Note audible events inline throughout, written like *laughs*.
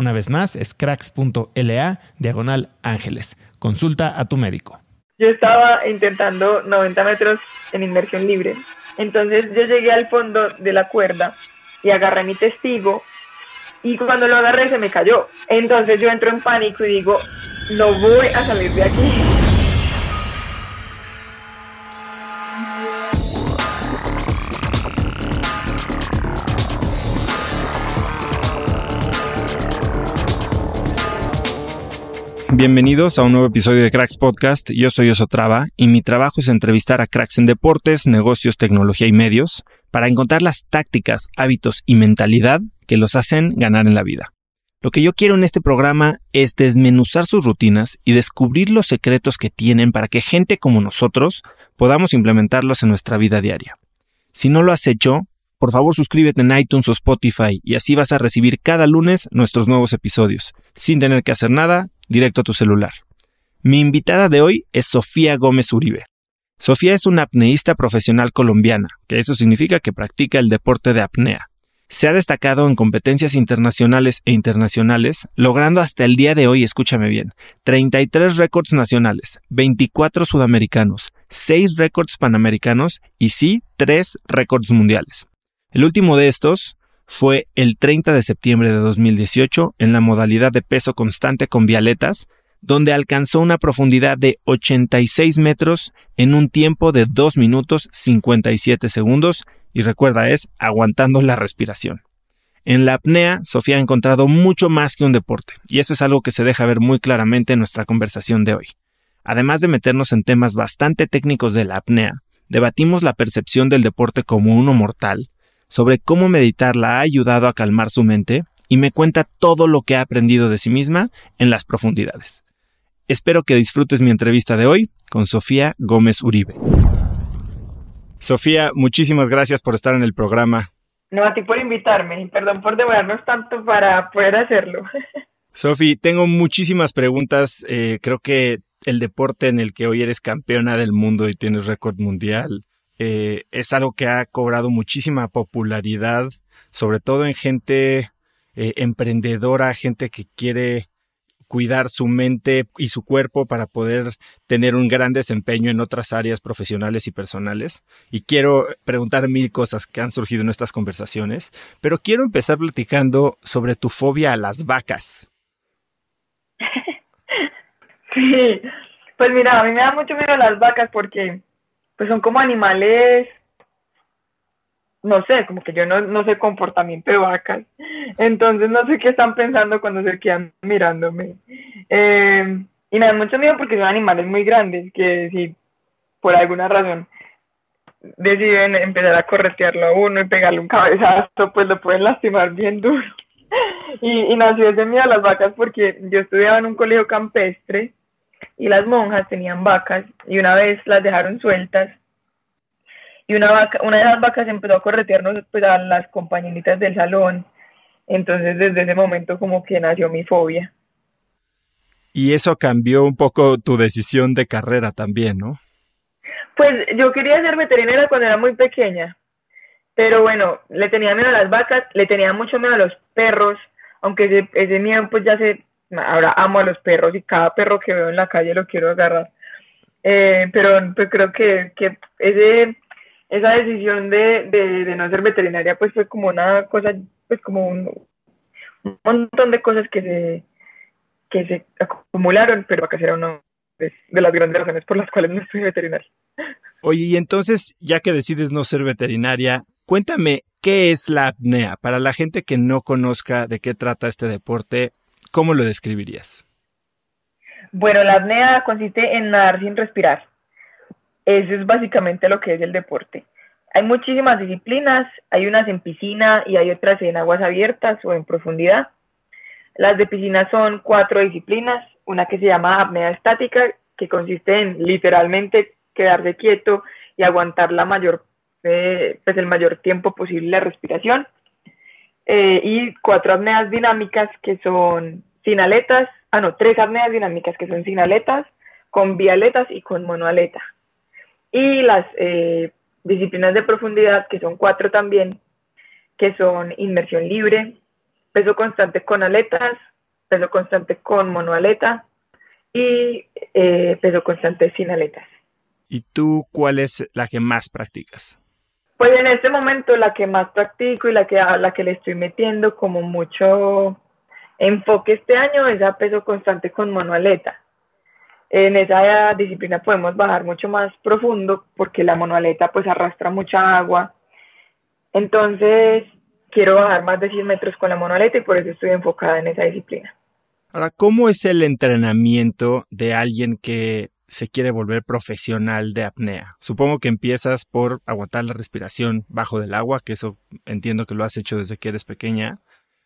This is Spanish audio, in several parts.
Una vez más, es cracks.la diagonal ángeles. Consulta a tu médico. Yo estaba intentando 90 metros en inmersión libre. Entonces yo llegué al fondo de la cuerda y agarré mi testigo y cuando lo agarré se me cayó. Entonces yo entro en pánico y digo, no voy a salir de aquí. Bienvenidos a un nuevo episodio de Cracks Podcast. Yo soy Osotrava y mi trabajo es entrevistar a cracks en deportes, negocios, tecnología y medios para encontrar las tácticas, hábitos y mentalidad que los hacen ganar en la vida. Lo que yo quiero en este programa es desmenuzar sus rutinas y descubrir los secretos que tienen para que gente como nosotros podamos implementarlos en nuestra vida diaria. Si no lo has hecho, por favor suscríbete en iTunes o Spotify y así vas a recibir cada lunes nuestros nuevos episodios, sin tener que hacer nada directo a tu celular. Mi invitada de hoy es Sofía Gómez Uribe. Sofía es una apneísta profesional colombiana, que eso significa que practica el deporte de apnea. Se ha destacado en competencias internacionales e internacionales, logrando hasta el día de hoy, escúchame bien, 33 récords nacionales, 24 sudamericanos, 6 récords panamericanos y sí, 3 récords mundiales. El último de estos fue el 30 de septiembre de 2018 en la modalidad de peso constante con vialetas, donde alcanzó una profundidad de 86 metros en un tiempo de 2 minutos 57 segundos y recuerda es aguantando la respiración. En la apnea, Sofía ha encontrado mucho más que un deporte, y eso es algo que se deja ver muy claramente en nuestra conversación de hoy. Además de meternos en temas bastante técnicos de la apnea, debatimos la percepción del deporte como uno mortal, sobre cómo meditar la ha ayudado a calmar su mente y me cuenta todo lo que ha aprendido de sí misma en las profundidades. Espero que disfrutes mi entrevista de hoy con Sofía Gómez Uribe. Sofía, muchísimas gracias por estar en el programa. No, a ti por invitarme y perdón por demorarnos tanto para poder hacerlo. *laughs* Sofía, tengo muchísimas preguntas. Eh, creo que el deporte en el que hoy eres campeona del mundo y tienes récord mundial eh, es algo que ha cobrado muchísima popularidad, sobre todo en gente eh, emprendedora, gente que quiere cuidar su mente y su cuerpo para poder tener un gran desempeño en otras áreas profesionales y personales. Y quiero preguntar mil cosas que han surgido en estas conversaciones, pero quiero empezar platicando sobre tu fobia a las vacas. *laughs* Sí, pues mira, a mí me da mucho miedo las vacas porque pues son como animales, no sé, como que yo no, no sé comportamiento de vacas, entonces no sé qué están pensando cuando se quedan mirándome. Eh, y me da mucho miedo porque son animales muy grandes, que si por alguna razón deciden empezar a corretearlo a uno y pegarle un cabezazo, pues lo pueden lastimar bien duro. *laughs* y, y nació ese miedo a las vacas porque yo estudiaba en un colegio campestre y las monjas tenían vacas y una vez las dejaron sueltas y una vaca, una de las vacas empezó a corretearnos pues, a las compañeritas del salón. Entonces desde ese momento como que nació mi fobia. Y eso cambió un poco tu decisión de carrera también, ¿no? Pues yo quería ser veterinaria cuando era muy pequeña, pero bueno, le tenía miedo a las vacas, le tenía mucho miedo a los perros, aunque ese, ese miedo pues ya se, ahora amo a los perros y cada perro que veo en la calle lo quiero agarrar. Eh, pero pues creo que, que ese, esa decisión de, de, de no ser veterinaria pues fue como una cosa, pues como un, montón de cosas que se, que se acumularon, pero acá será una de, las grandes razones por las cuales no soy veterinaria. Oye, y entonces, ya que decides no ser veterinaria, cuéntame, ¿qué es la apnea? Para la gente que no conozca de qué trata este deporte, ¿cómo lo describirías? Bueno, la apnea consiste en nadar sin respirar. Eso es básicamente lo que es el deporte. Hay muchísimas disciplinas, hay unas en piscina y hay otras en aguas abiertas o en profundidad. Las de piscina son cuatro disciplinas, una que se llama apnea estática, que consiste en literalmente quedarse quieto y aguantar la mayor, eh, pues el mayor tiempo posible la respiración. Eh, y cuatro apneas dinámicas que son sin aletas, ah no, tres apneas dinámicas que son sin aletas, con bialetas y con monoaleta. Y las eh, disciplinas de profundidad, que son cuatro también, que son inmersión libre, peso constante con aletas, peso constante con monoaleta y eh, peso constante sin aletas. ¿Y tú cuál es la que más practicas? Pues en este momento la que más practico y la que, la que le estoy metiendo como mucho enfoque este año es a peso constante con monoaleta. En esa disciplina podemos bajar mucho más profundo porque la monoaleta pues arrastra mucha agua. Entonces quiero bajar más de 100 metros con la monoaleta y por eso estoy enfocada en esa disciplina. Ahora, ¿cómo es el entrenamiento de alguien que se quiere volver profesional de apnea? Supongo que empiezas por aguantar la respiración bajo del agua, que eso entiendo que lo has hecho desde que eres pequeña,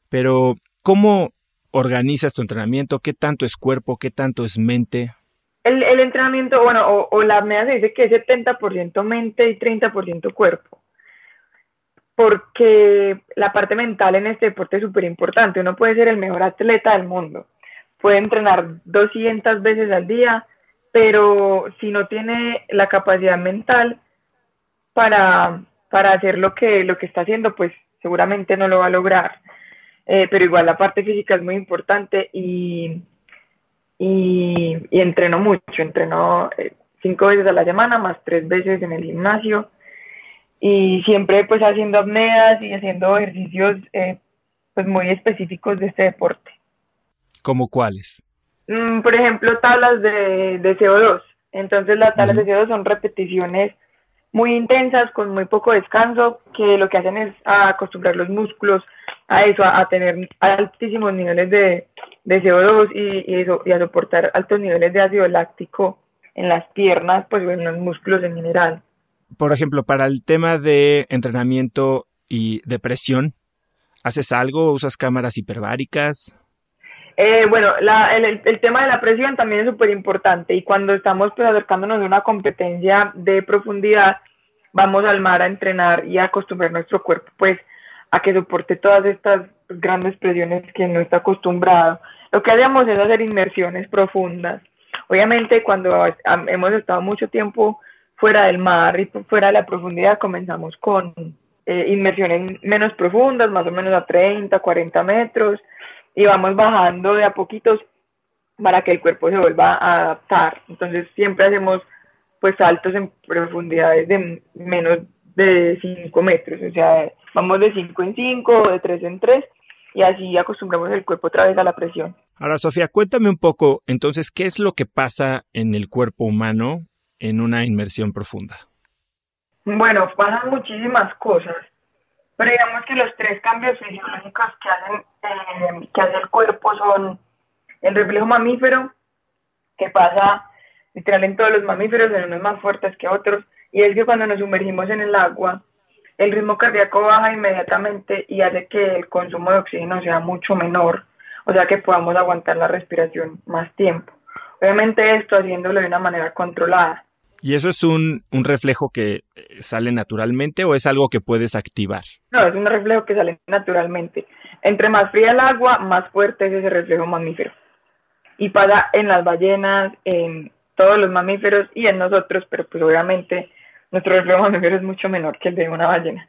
pero ¿cómo organizas tu entrenamiento? ¿Qué tanto es cuerpo? ¿Qué tanto es mente? El, entrenamiento, bueno, o, o la apnea se dice que es 70% mente y 30% cuerpo porque la parte mental en este deporte es súper importante. Uno puede ser el mejor atleta del mundo, puede entrenar 200 veces al día, pero si no tiene la capacidad mental para, para hacer lo que, lo que está haciendo, pues seguramente no lo va a lograr. Eh, pero igual la parte física es muy importante y, y, entreno mucho, entreno eh, cinco veces a la semana, más tres veces en el gimnasio y siempre pues haciendo apneas y haciendo ejercicios eh, pues muy específicos de este deporte. ¿Como cuáles? Mm, por ejemplo, tablas de, de CO2. Entonces las tablas de CO2 son repeticiones muy intensas con muy poco descanso que lo que hacen es acostumbrar los músculos a eso, a, tener altísimos niveles de, de CO2 y, y, eso, y a soportar altos niveles de ácido láctico en las piernas, pues en los músculos en general por ejemplo, para el tema de entrenamiento y depresión, ¿haces algo? ¿Usas cámaras hiperbáricas? Eh, bueno, la, el, el, tema de la presión también es súper importante y cuando estamos pues, acercándonos a una competencia de profundidad, vamos al mar a entrenar y a acostumbrar nuestro cuerpo pues a que soporte todas estas grandes presiones que no está acostumbrado. Lo que hacemos es hacer inmersiones profundas. Obviamente cuando hemos estado mucho tiempo fuera del mar y fuera de la profundidad, comenzamos con eh, inmersiones menos profundas, más o menos a 30, 40 metros, y vamos bajando de a poquitos para que el cuerpo se vuelva a adaptar. Entonces siempre hacemos pues saltos en profundidades de menos de 5 metros, o sea, vamos de 5 en 5, de 3 en 3, y así acostumbramos el cuerpo otra vez a la presión. Ahora, Sofía, cuéntame un poco, entonces, ¿qué es lo que pasa en el cuerpo humano en una inmersión profunda? Bueno, pasan muchísimas cosas, pero digamos que los tres cambios fisiológicos que hacen eh, que hace el cuerpo son el reflejo mamífero, que pasa literal en todos los mamíferos, en unos más fuertes que otros, y es que cuando nos sumergimos en el agua, el ritmo cardíaco baja inmediatamente y hace que el consumo de oxígeno sea mucho menor, o sea que podamos aguantar la respiración más tiempo. Obviamente esto haciéndolo de una manera controlada. ¿Y eso es un, un reflejo que eh, sale naturalmente o es algo que puedes activar? No, es un reflejo que sale naturalmente. Entre más fría el agua, más fuerte es ese reflejo mamífero. Y pasa en las ballenas, en todos los mamíferos y en nosotros, pero pues obviamente nuestro reflejo mamífero es mucho menor que el de una ballena.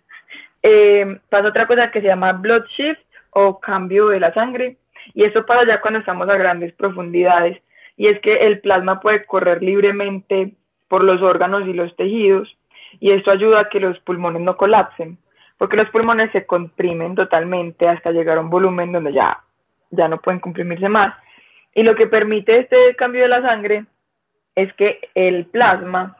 Eh, pasa otra cosa que se llama blood shift o cambio de la sangre y eso pasa ya cuando estamos a grandes profundidades y es que el plasma puede correr libremente por los órganos y los tejidos y esto ayuda a que los pulmones no colapsen porque los pulmones se comprimen totalmente hasta llegar a un volumen donde ya, ya no pueden comprimirse más y lo que permite este cambio de la sangre es que el plasma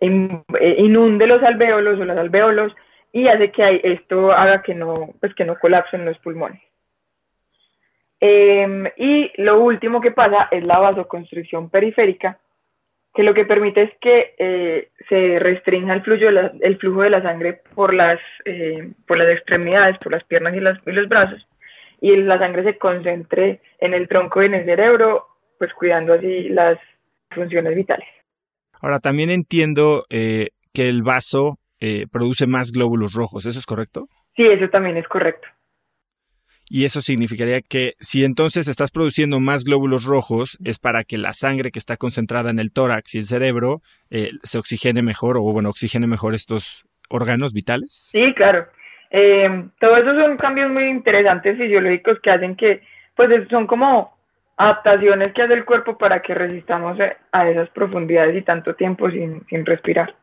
eh, inunde los alvéolos o los alvéolos y hace que esto haga que no, pues que no colapsen los pulmones. Em, y lo último que pasa es la vasoconstricción periférica, que lo que permite es que eh, se restrinja el flujo, de la, el flujo de la sangre por las, eh, por las extremidades, por las piernas y, las, y los brazos, y la sangre se concentre en el tronco y en el cerebro, pues cuidando así las funciones vitales. Ahora, también entiendo eh, que el vaso eh, produce más glóbulos rojos, ¿eso es correcto? Sí, eso también es correcto. Y eso significaría que si entonces estás produciendo más glóbulos rojos, es para que la sangre que está concentrada en el tórax y el cerebro eh, se oxigene mejor o, bueno, oxigene mejor estos órganos vitales. Sí, claro. Eh, todos esos son cambios muy interesantes fisiológicos que hacen que, pues son como adaptaciones que hace el cuerpo para que resistamos a esas profundidades y tanto tiempo sin, sin respirar.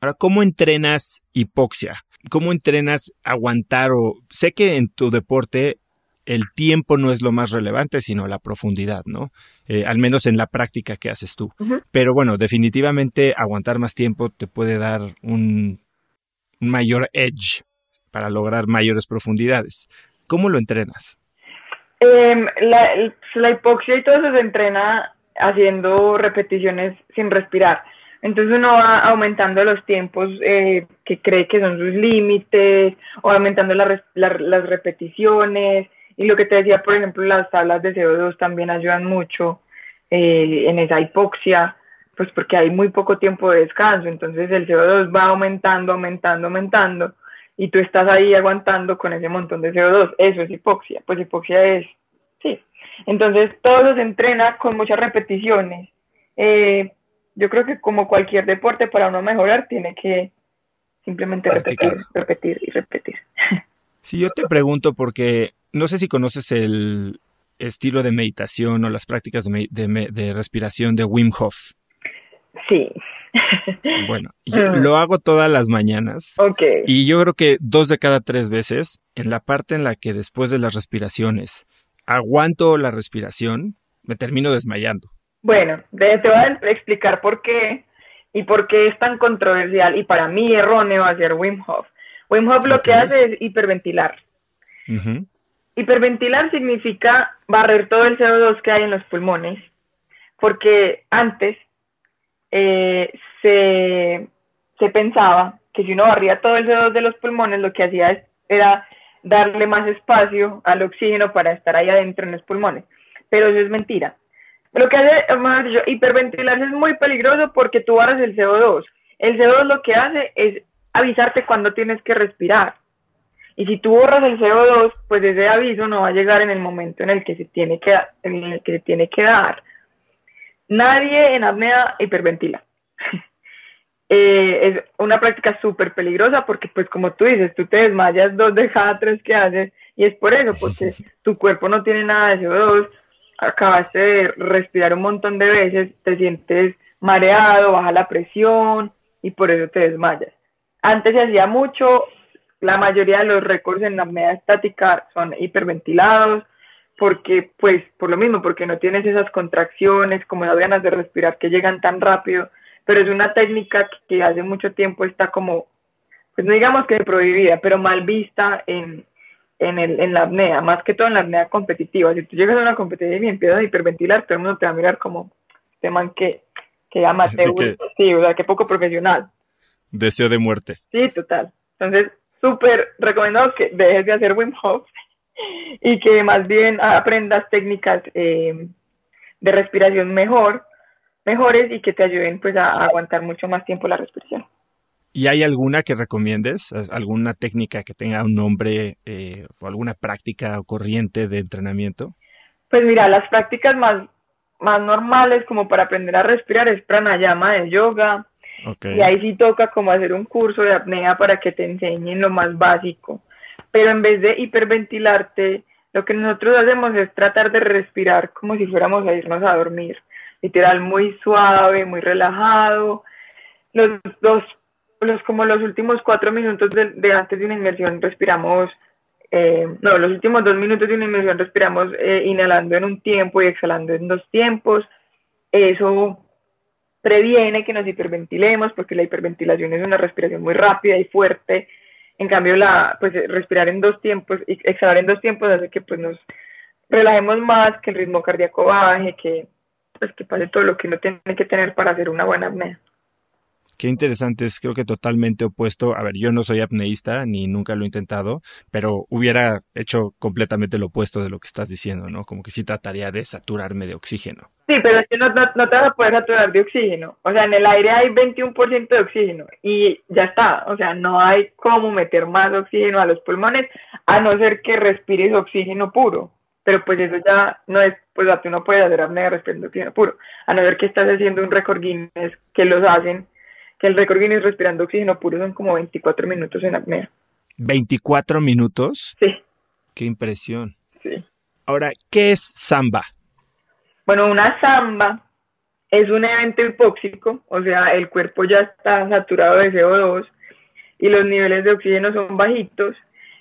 Ahora, ¿cómo entrenas hipoxia? ¿Cómo entrenas aguantar o sé que en tu deporte el tiempo no es lo más relevante, sino la profundidad, ¿no? Eh, al menos en la práctica que haces tú. Pero bueno, definitivamente aguantar más tiempo te puede dar un, un mayor edge para lograr mayores profundidades. ¿Cómo lo entrenas? Eh, la, la, hipoxia y todo eso se entrena haciendo repeticiones sin respirar. Entonces uno va aumentando los tiempos eh, que cree que son sus límites, o aumentando las repeticiones. Y lo que te decía, por ejemplo, las tablas de CO2 también ayudan mucho eh, en esa hipoxia, pues porque hay muy poco tiempo de descanso. Entonces el CO2 va aumentando, aumentando, aumentando y tú estás ahí aguantando con ese montón de CO2. Eso es hipoxia. Pues hipoxia es, sí. Entonces todo eso se entrena con muchas repeticiones. Eh, yo creo que como cualquier deporte, para uno mejorar, tiene que simplemente repetir, repetir y repetir. *laughs* Si yo te pregunto, porque no sé si conoces el estilo de meditación o las prácticas de, de, de respiración de Wim Hof. Sí. *laughs* Bueno, yo lo hago todas las mañanas. Ok. Y yo creo que dos de cada tres veces, en la parte en la que después de las respiraciones aguanto la respiración, me termino desmayando. Bueno, te voy a explicar por qué y por qué es tan controversial y para mí erróneo hacer Wim Hof. Wim Hof lo que hace es hiperventilar. Hiperventilar significa barrer todo el CO2 que hay en los pulmones, porque antes eh, se, pensaba que si uno barría todo el CO2 de los pulmones, lo que hacía era darle más espacio al oxígeno para estar ahí adentro en los pulmones. Pero eso es mentira. Lo que hace, más dicho, hiperventilarse es muy peligroso porque tú barras el CO2. El CO2 lo que hace es avisarte cuando tienes que respirar. Y si tú borras el CO2, pues ese aviso no va a llegar en el momento en el que se tiene que, en el que se tiene que dar. Nadie en apnea hiperventila. *laughs* Eh, es una práctica súper peligrosa porque, pues como tú dices, tú te desmayas dos de cada tres que haces y es por eso, porque *laughs* tu cuerpo no tiene nada de CO2, acabaste de respirar un montón de veces, te sientes mareado, baja la presión y por eso te desmayas. Antes se hacía mucho, la mayoría de los récords en la apnea estática son hiperventilados, porque pues por lo mismo, porque no tienes esas contracciones como las ganas de respirar que llegan tan rápido, pero es una técnica que hace mucho tiempo está como, pues no digamos que prohibida, pero mal vista en, en, el, en la apnea, más que todo en la apnea competitiva. Si tú llegas a una competitiva y empiezas a hiperventilar, todo el mundo te va a mirar como, este man que, que amateur, sí, sí, o sea, que poco profesional. Deseo de muerte. Sí, total. Entonces, súper recomendado que dejes de hacer Wim Hof y que más bien aprendas técnicas eh, de respiración mejor, mejores y que te ayuden pues a, aguantar mucho más tiempo la respiración. ¿Y hay alguna que recomiendes? ¿Alguna técnica que tenga un nombre eh, o alguna práctica o corriente de entrenamiento? Pues mira, las prácticas más, más normales como para aprender a respirar es pranayama de yoga. Y ahí sí toca como hacer un curso de apnea para que te enseñen lo más básico. Pero en vez de hiperventilarte, lo que nosotros hacemos es tratar de respirar como si fuéramos a irnos a dormir. Literal, muy suave, muy relajado. Los dos, los, como los últimos cuatro minutos de, antes de una inmersión respiramos, eh, no, los últimos dos minutos de una inmersión respiramos eh, inhalando en un tiempo y exhalando en dos tiempos. Eso previene que nos hiperventilemos porque la hiperventilación es una respiración muy rápida y fuerte en cambio, la, pues respirar en dos tiempos y exhalar en dos tiempos hace que pues nos relajemos más, que el ritmo cardíaco baje, que pues que pase todo lo que uno tiene que tener para hacer una buena apnea. Qué interesante, es creo que totalmente opuesto. A ver, yo no soy apneísta ni nunca lo he intentado, pero hubiera hecho completamente lo opuesto de lo que estás diciendo, ¿no? Como que sí trataría de saturarme de oxígeno. Sí, pero es que no, no, te vas a poder saturar de oxígeno. O sea, en el aire hay 21% de oxígeno y ya está. O sea, no hay cómo meter más oxígeno a los pulmones a no ser que respires oxígeno puro. Pero pues eso ya no es, pues tú no puedes hacer apnea respirando oxígeno puro. A no ser que estás haciendo un récord Guinness que los hacen que el récord Guinness respirando oxígeno puro son como 24 minutos en apnea. ¿24 minutos? Sí. Qué impresión. Sí. Ahora, ¿qué es samba? Bueno, una samba es un evento hipóxico, o sea, el cuerpo ya está saturado de CO2 y los niveles de oxígeno son bajitos.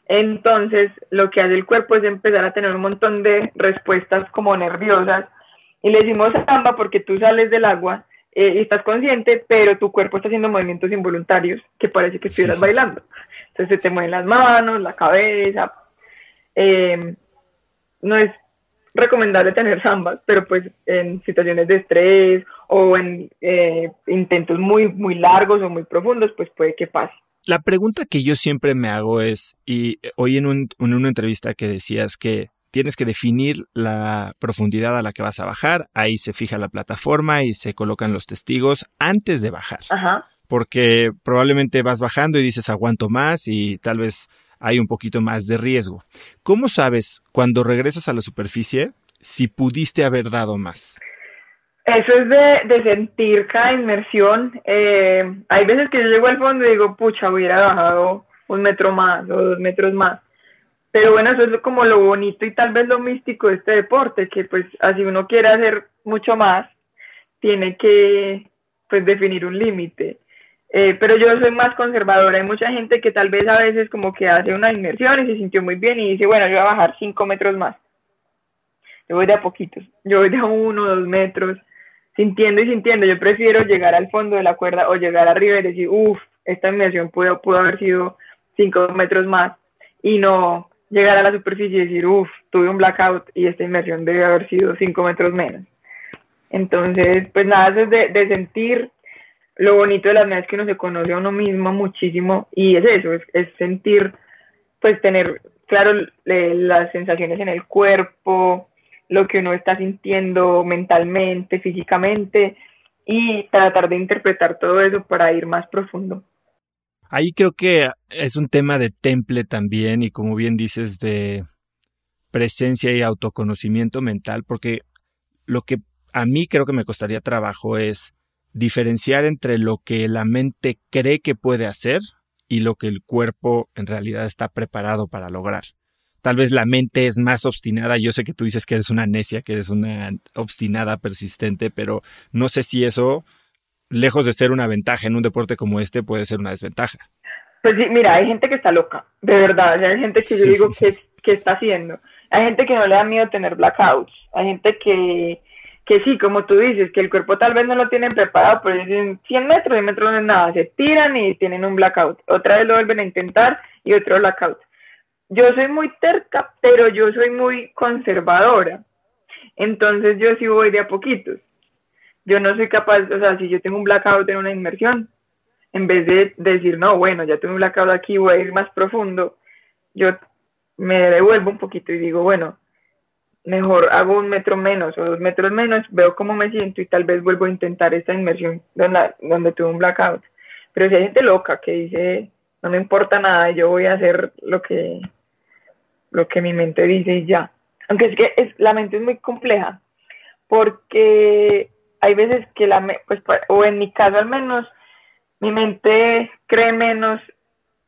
Entonces, lo que hace el cuerpo es empezar a tener un montón de respuestas como nerviosas. Y le decimos samba porque tú sales del agua eh, estás consciente, pero tu cuerpo está haciendo movimientos involuntarios que parece que estuvieras bailando. Entonces se te mueven las manos, la cabeza. Eh, no es recomendable tener zambas, pero pues en situaciones de estrés o en eh, intentos muy, muy largos o muy profundos, pues puede que pase. La pregunta que yo siempre me hago es, y hoy en, un, en una entrevista que decías que tienes que definir la profundidad a la que vas a bajar, ahí se fija la plataforma y se colocan los testigos antes de bajar. Porque probablemente vas bajando y dices aguanto más y tal vez hay un poquito más de riesgo. ¿Cómo sabes cuando regresas a la superficie si pudiste haber dado más? Eso es de, sentir cada inmersión. Eh, hay veces que yo llego al fondo y digo, pucha, hubiera bajado un metro más o dos metros más pero bueno, eso es como lo bonito y tal vez lo místico de este deporte, que pues así uno quiere hacer mucho más, tiene que pues definir un límite. Eh, pero yo soy más conservadora. Hay mucha gente que tal vez a veces como que hace una inmersión y se sintió muy bien y dice, bueno, yo voy a bajar cinco metros más. Yo voy de a poquitos. Yo voy de a uno, dos metros, sintiendo y sintiendo. Yo prefiero llegar al fondo de la cuerda o llegar arriba y decir, uff, esta inmersión pudo, pudo haber sido cinco metros más y no llegar a la superficie y decir, uff, tuve un blackout y esta inmersión debe haber sido cinco metros menos. Entonces, pues nada, es de, sentir lo bonito de las medias que uno se conoce a uno mismo muchísimo y es eso, es, sentir, pues tener claro las sensaciones en el cuerpo, lo que uno está sintiendo mentalmente, físicamente y tratar de interpretar todo eso para ir más profundo. Ahí creo que es un tema de temple también y como bien dices de presencia y autoconocimiento mental, porque lo que a mí creo que me costaría trabajo es diferenciar entre lo que la mente cree que puede hacer y lo que el cuerpo en realidad está preparado para lograr. Tal vez la mente es más obstinada. Yo sé que tú dices que eres una necia, que eres una obstinada persistente, pero no sé si eso lejos de ser una ventaja en un deporte como este, puede ser una desventaja. Pues sí, mira, hay gente que está loca, de verdad. hay gente que yo digo que, que está haciendo. Hay gente que no le da miedo tener blackouts. Hay gente que, que sí, como tú dices, que el cuerpo tal vez no lo tienen preparado, pero dicen 100 metros, 100 metros no es nada, se tiran y tienen un blackout. Otra vez lo vuelven a intentar y otro blackout. Yo soy muy terca, pero yo soy muy conservadora. Entonces yo sí voy de a poquitos. Yo no soy capaz, o sea, si yo tengo un blackout en una inmersión, en vez de decir, no, bueno, ya tengo un blackout aquí, voy a ir más profundo, yo me devuelvo un poquito y digo, bueno, mejor hago un metro menos o dos metros menos, veo cómo me siento y tal vez vuelvo a intentar esta inmersión donde, donde tuve un blackout. Pero si hay gente loca que dice, no me importa nada, yo voy a hacer lo que, lo que mi mente dice y ya. Aunque es que es, la mente es muy compleja, porque hay veces que la, pues, o en mi caso al menos, mi mente cree menos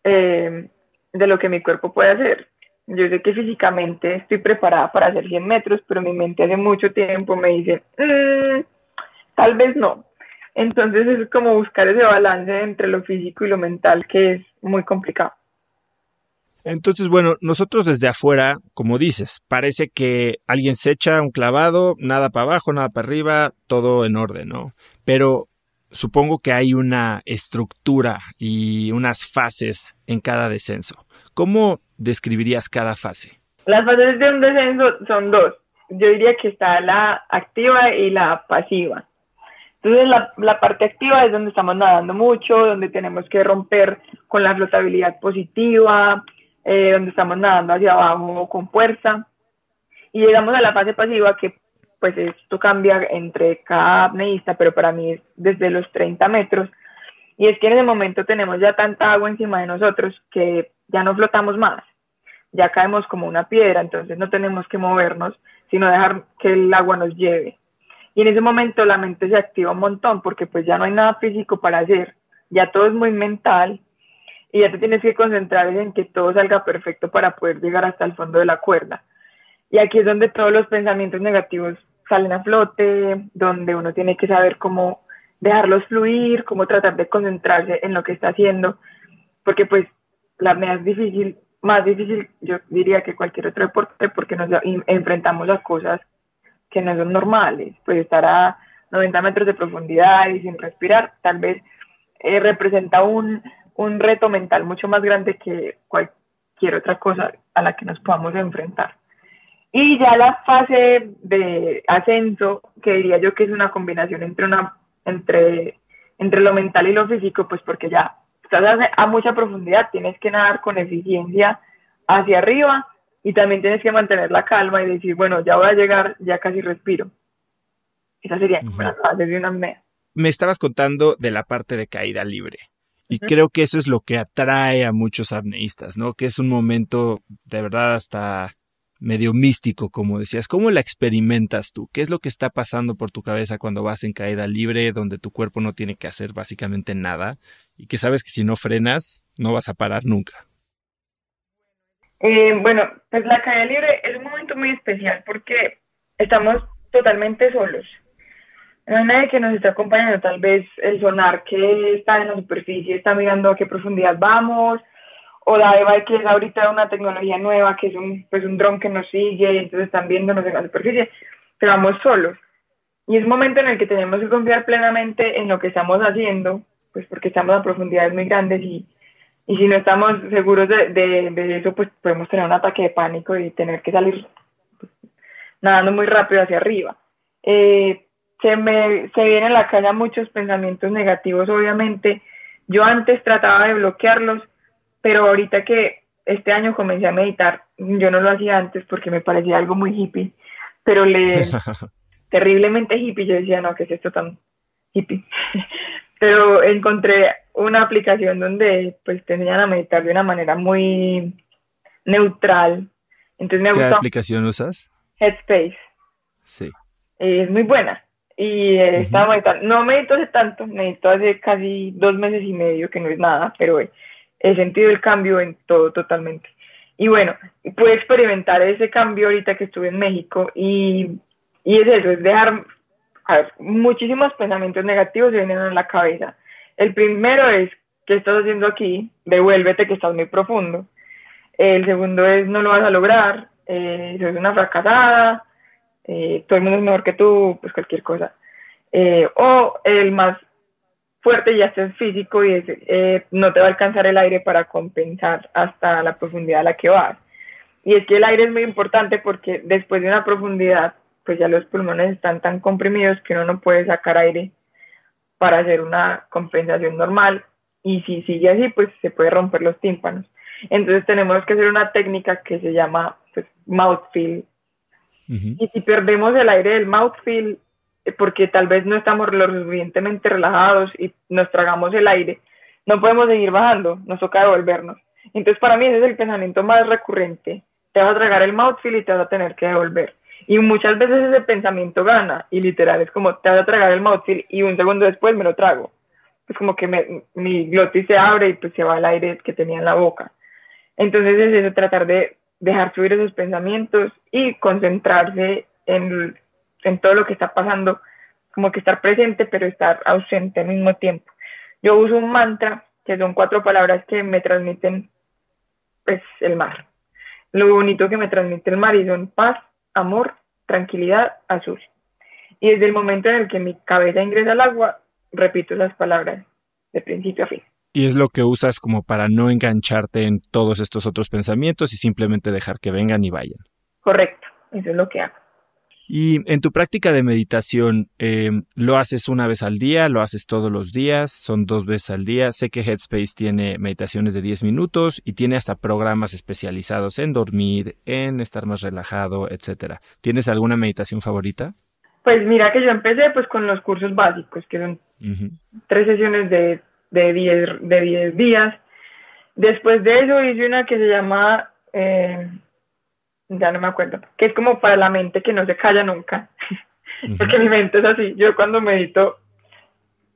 eh, de lo que mi cuerpo puede hacer. Yo sé que físicamente estoy preparada para hacer 100 metros, pero mi mente hace mucho tiempo me dice, mm, tal vez no. Entonces es como buscar ese balance entre lo físico y lo mental que es muy complicado. Entonces, bueno, nosotros desde afuera, como dices, parece que alguien se echa un clavado, nada para abajo, nada para arriba, todo en orden, ¿no? Pero supongo que hay una estructura y unas fases en cada descenso. ¿Cómo describirías cada fase? Las fases de un descenso son dos. Yo diría que está la activa y la pasiva. Entonces la, la, parte activa es donde estamos nadando mucho, donde tenemos que romper con la flotabilidad positiva, eh, donde estamos nadando hacia abajo con fuerza. Y llegamos a la fase pasiva que pues esto cambia entre cada apneísta, pero para mí es desde los 30 metros. Y es que en ese momento tenemos ya tanta agua encima de nosotros que ya no flotamos más, ya caemos como una piedra, entonces no tenemos que movernos, sino dejar que el agua nos lleve. Y en ese momento la mente se activa un montón porque pues ya no hay nada físico para hacer, ya todo es muy mental y ya te tienes que concentrar en que todo salga perfecto para poder llegar hasta el fondo de la cuerda. Y aquí es donde todos los pensamientos negativos salen a flote, donde uno tiene que saber cómo dejarlos fluir, cómo tratar de concentrarse en lo que está haciendo, porque pues la apnea es difícil, más difícil yo diría que cualquier otro deporte porque nos enfrentamos a cosas que no son normales, pues estar a 90 metros de profundidad y sin respirar tal vez eh, representa un, un reto mental mucho más grande que cualquier otra cosa a la que nos podamos enfrentar. Y ya la fase de ascenso, que diría yo que es una combinación entre una entre entre lo mental y lo físico, pues porque ya estás a, mucha profundidad, tienes que nadar con eficiencia hacia arriba y también tienes que mantener la calma y decir, bueno, ya voy a llegar, ya casi respiro. Esa sería la fase de una apnea. Me estabas contando de la parte de caída libre. Y creo que eso es lo que atrae a muchos apneístas, ¿no? Que es un momento de verdad hasta medio místico, como decías. ¿Cómo la experimentas tú? ¿Qué es lo que está pasando por tu cabeza cuando vas en caída libre, donde tu cuerpo no tiene que hacer básicamente nada y que sabes que si no frenas, no vas a parar nunca? Eh, bueno, pues la caída libre es un momento muy especial porque estamos totalmente solos. No hay nadie que nos esté acompañando, tal vez el sonar que está en la superficie está mirando a qué profundidad vamos, o la EVA que es ahorita una tecnología nueva, que es un, pues un dron que nos sigue, entonces están viéndonos en la superficie, pero vamos solos. Y es un momento en el que tenemos que confiar plenamente en lo que estamos haciendo, pues porque estamos a profundidades muy grandes y, y si no estamos seguros de, de, eso, pues podemos tener un ataque de pánico y tener que salir pues, nadando muy rápido hacia arriba. Eh, se me se vienen a la cara muchos pensamientos negativos, obviamente. Yo antes trataba de bloquearlos, pero ahorita que este año comencé a meditar, yo no lo hacía antes porque me parecía algo muy hippie, pero le *laughs* terriblemente hippie, yo decía, no, ¿qué es esto tan hippie? *laughs* pero encontré una aplicación donde pues te enseñan a meditar de una manera muy neutral. Entonces me ¿Qué aplicación usas? Headspace. Sí. es muy buena. Y estaba meditando. No medito hace tanto, medito hace casi dos meses y medio, que no es nada, pero he sentido el cambio en todo totalmente. Y bueno, pude experimentar ese cambio ahorita que estuve en México y, y es eso, es dejar, a ver, muchísimos pensamientos negativos se vienen a la cabeza. El primero es, ¿qué estás haciendo aquí? Devuélvete que estás muy profundo. El segundo es, no lo vas a lograr, eh, una fracasada, eh, todo el mundo es mejor que tú, pues cualquier cosa. Eh, o el más fuerte ya es físico y eh, no te va a alcanzar el aire para compensar hasta la profundidad a la que vas. Y es que el aire es muy importante porque después de una profundidad, pues ya los pulmones están tan comprimidos que uno no puede sacar aire para hacer una compensación normal y si sigue así, pues se puede romper los tímpanos. Entonces tenemos que hacer una técnica que se llama pues, mouthfeel. Y si perdemos el aire del mouthfeel, eh, porque tal vez no estamos lo suficientemente relajados y nos tragamos el aire, no podemos seguir bajando, nos toca devolvernos. Entonces para mí ese es el pensamiento más recurrente. Te vas a tragar el mouthfeel y te vas a tener que devolver. Y muchas veces ese pensamiento gana y literal es como te vas a tragar el mouthfeel y un segundo después me lo trago. Pues como que mi glotis se abre y pues se va el aire que tenía en la boca. Entonces es eso, tratar de dejar subir esos pensamientos y concentrarse en, en todo lo que está pasando, como que estar presente pero estar ausente al mismo tiempo. Yo uso un mantra que son cuatro palabras que me transmiten pues el mar. Lo bonito que me transmite el mar y son paz, amor, tranquilidad, azul. Y desde el momento en el que mi cabeza ingresa al agua, repito las palabras de principio a fin. Y es lo que usas como para no engancharte en todos estos otros pensamientos y simplemente dejar que vengan y vayan. Correcto, eso es lo que hago. Y en tu práctica de meditación, eh, ¿lo haces una vez al día? ¿Lo haces todos los días? ¿Son dos veces al día? Sé que Headspace tiene meditaciones de 10 minutos y tiene hasta programas especializados en dormir, en estar más relajado, etcétera. ¿Tienes alguna meditación favorita? Pues mira que yo empecé pues con los cursos básicos, que son tres sesiones de de 10 de diez días. Después de eso hice una que se llama, eh, ya no me acuerdo, que es como para la mente que no se calla nunca, *laughs* porque mi mente es así. Yo cuando medito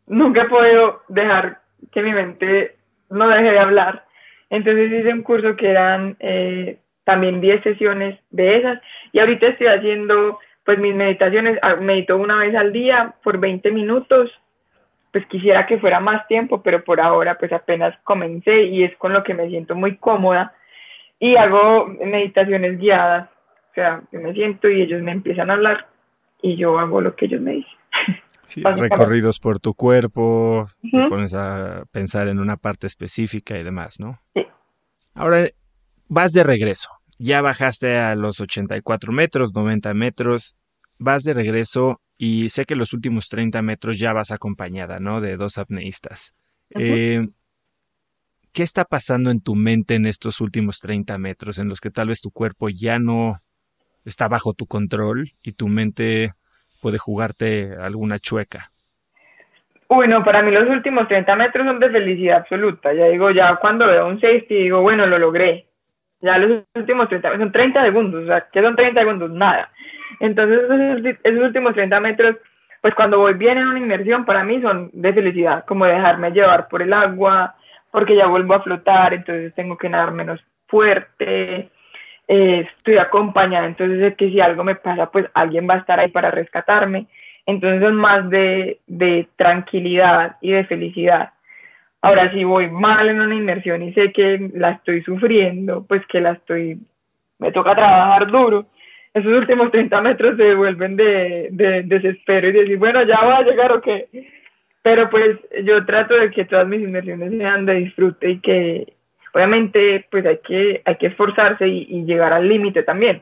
nunca he podido dejar que mi mente no deje de hablar. Entonces hice un curso que eran eh, también 10 sesiones de esas y ahorita estoy haciendo pues mis meditaciones, ah, medito una vez al día por 20 minutos pues quisiera que fuera más tiempo, pero por ahora pues apenas comencé y es con lo que me siento muy cómoda y hago meditaciones guiadas, o sea, yo me siento y ellos me empiezan a hablar y yo hago lo que ellos me dicen. *laughs* *laughs* recorridos por tu cuerpo, te pones a pensar en una parte específica y demás, ¿no? Sí. Ahora vas de regreso, ya bajaste a los 84 metros, 90 metros, vas de regreso y sé que los últimos 30 metros ya vas acompañada, ¿no? De dos apneístas. Eh, ¿Qué está pasando en tu mente en estos últimos 30 metros en los que tal vez tu cuerpo ya no está bajo tu control y tu mente puede jugarte alguna chueca? Uy, no, para mí los últimos 30 metros son de felicidad absoluta. Ya digo, ya cuando veo un safety digo, bueno, lo logré. Ya los últimos 30 son 30 segundos, o sea, ¿qué son 30 segundos? Nada. Entonces, esos, últimos 30 metros, pues cuando voy bien en una inmersión, para mí son de felicidad, como dejarme llevar por el agua, porque ya vuelvo a flotar, entonces tengo que nadar menos fuerte, eh, estoy acompañada, entonces es que si algo me pasa, pues alguien va a estar ahí para rescatarme. Entonces son más de, de tranquilidad y de felicidad. Ahora, si voy mal en una inmersión y sé que la estoy sufriendo, pues que la estoy, me toca trabajar duro, esos últimos 30 metros se vuelven de, de desespero y decir, bueno, ya va a llegar o qué. Pero pues yo trato de que todas mis inversiones sean de disfrute y que obviamente pues hay que, hay que esforzarse y, llegar al límite también,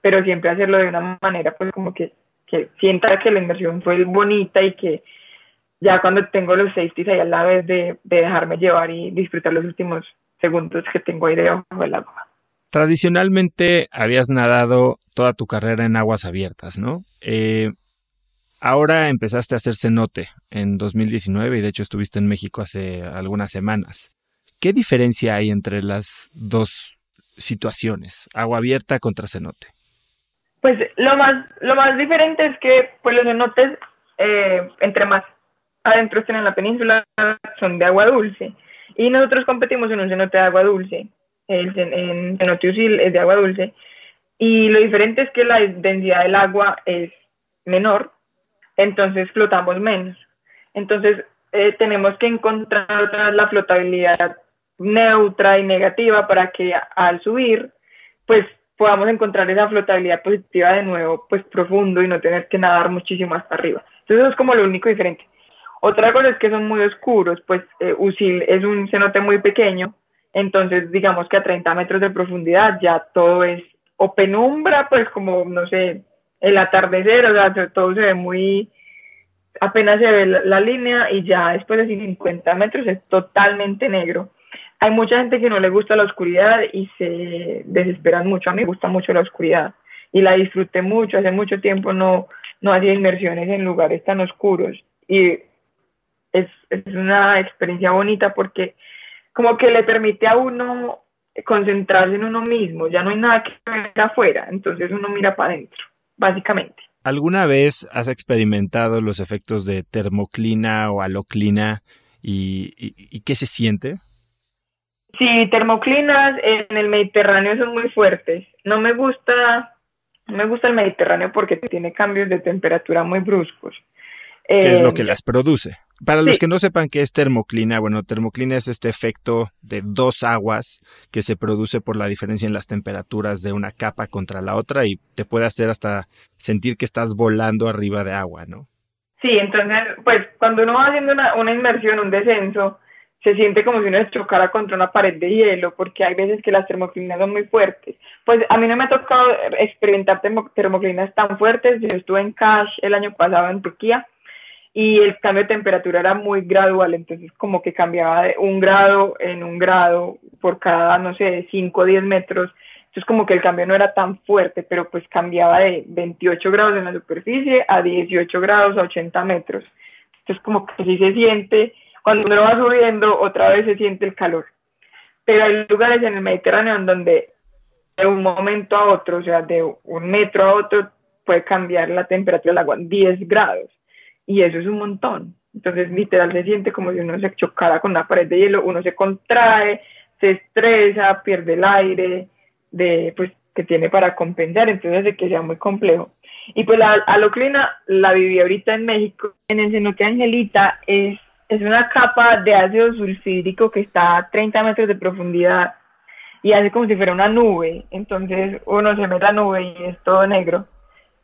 pero siempre hacerlo de una manera pues como que, que sienta que la inversión fue bonita y que ya cuando tengo los safeties ahí al lado es de, de dejarme llevar y disfrutar los últimos segundos que tengo ahí debajo del agua. Tradicionalmente habías nadado toda tu carrera en aguas abiertas, ¿no? Eh, ahora empezaste a hacer cenote en 2019 y de hecho estuviste en México hace algunas semanas. ¿Qué diferencia hay entre las dos situaciones, agua abierta contra cenote? Pues lo más, lo más diferente es que pues los cenotes, eh, entre más adentro estén en la península, son de agua dulce. Y nosotros competimos en un cenote de agua dulce el, en Cenotiusil es de agua dulce, y lo diferente es que la densidad del agua es menor, entonces flotamos menos. Entonces eh, tenemos que encontrar la flotabilidad neutra y negativa para que al subir, pues podamos encontrar esa flotabilidad positiva de nuevo, pues profundo y no tener que nadar muchísimo hasta arriba. Entonces eso es como lo único diferente. Otra cosa es que son muy oscuros, pues eh, Usil es un cenote muy pequeño, entonces digamos que a 30 metros de profundidad ya todo es o penumbra, pues como, no sé, el atardecer, o sea, todo se ve muy, apenas se ve la, línea y ya después de 50 metros es totalmente negro. Hay mucha gente que no le gusta la oscuridad y se desesperan mucho. A mí me gusta mucho la oscuridad y la disfruté mucho. Hace mucho tiempo no, no hacía inmersiones en lugares tan oscuros y es, es una experiencia bonita porque como que le permite a uno concentrarse en uno mismo, ya no hay nada que ver afuera, entonces uno mira para adentro, básicamente. ¿Alguna vez has experimentado los efectos de termoclina o aloclina y, y, qué se siente? Sí, termoclinas en el Mediterráneo son muy fuertes. No me gusta, no me gusta el Mediterráneo porque tiene cambios de temperatura muy bruscos. ¿Qué es lo que eh, las produce? Para los que no sepan qué es termoclina, bueno, termoclina es este efecto de dos aguas que se produce por la diferencia en las temperaturas de una capa contra la otra y te puede hacer hasta sentir que estás volando arriba de agua, ¿no? Sí, entonces, pues cuando uno va haciendo una, una inmersión, un descenso, se siente como si uno se chocara contra una pared de hielo, porque hay veces que las termoclinas son muy fuertes. Pues a mí no me ha tocado experimentar termoclinas tan fuertes. Yo estuve en Cash el año pasado en Turquía y el cambio de temperatura era muy gradual, entonces como que cambiaba de un grado en un grado por cada, no sé, 5 o 10 metros, entonces como que el cambio no era tan fuerte, pero pues cambiaba de 28 grados en la superficie a 18 grados a 80 metros, entonces como que sí se siente, cuando uno va subiendo otra vez se siente el calor, pero hay lugares en el Mediterráneo en donde de un momento a otro, o sea, de un metro a otro, puede cambiar la temperatura del agua 10 grados y eso es un montón. Entonces, literal, se siente como si uno se chocara con una pared de hielo, uno se contrae, se estresa, pierde el aire de, pues, que tiene para compensar, entonces de que sea muy complejo. Y pues la aloclina la viví ahorita en México. En el cenote Angelita es, es una capa de ácido sulfídrico que está a 30 metros de profundidad y hace como si fuera una nube. Entonces uno se mete la nube y es todo negro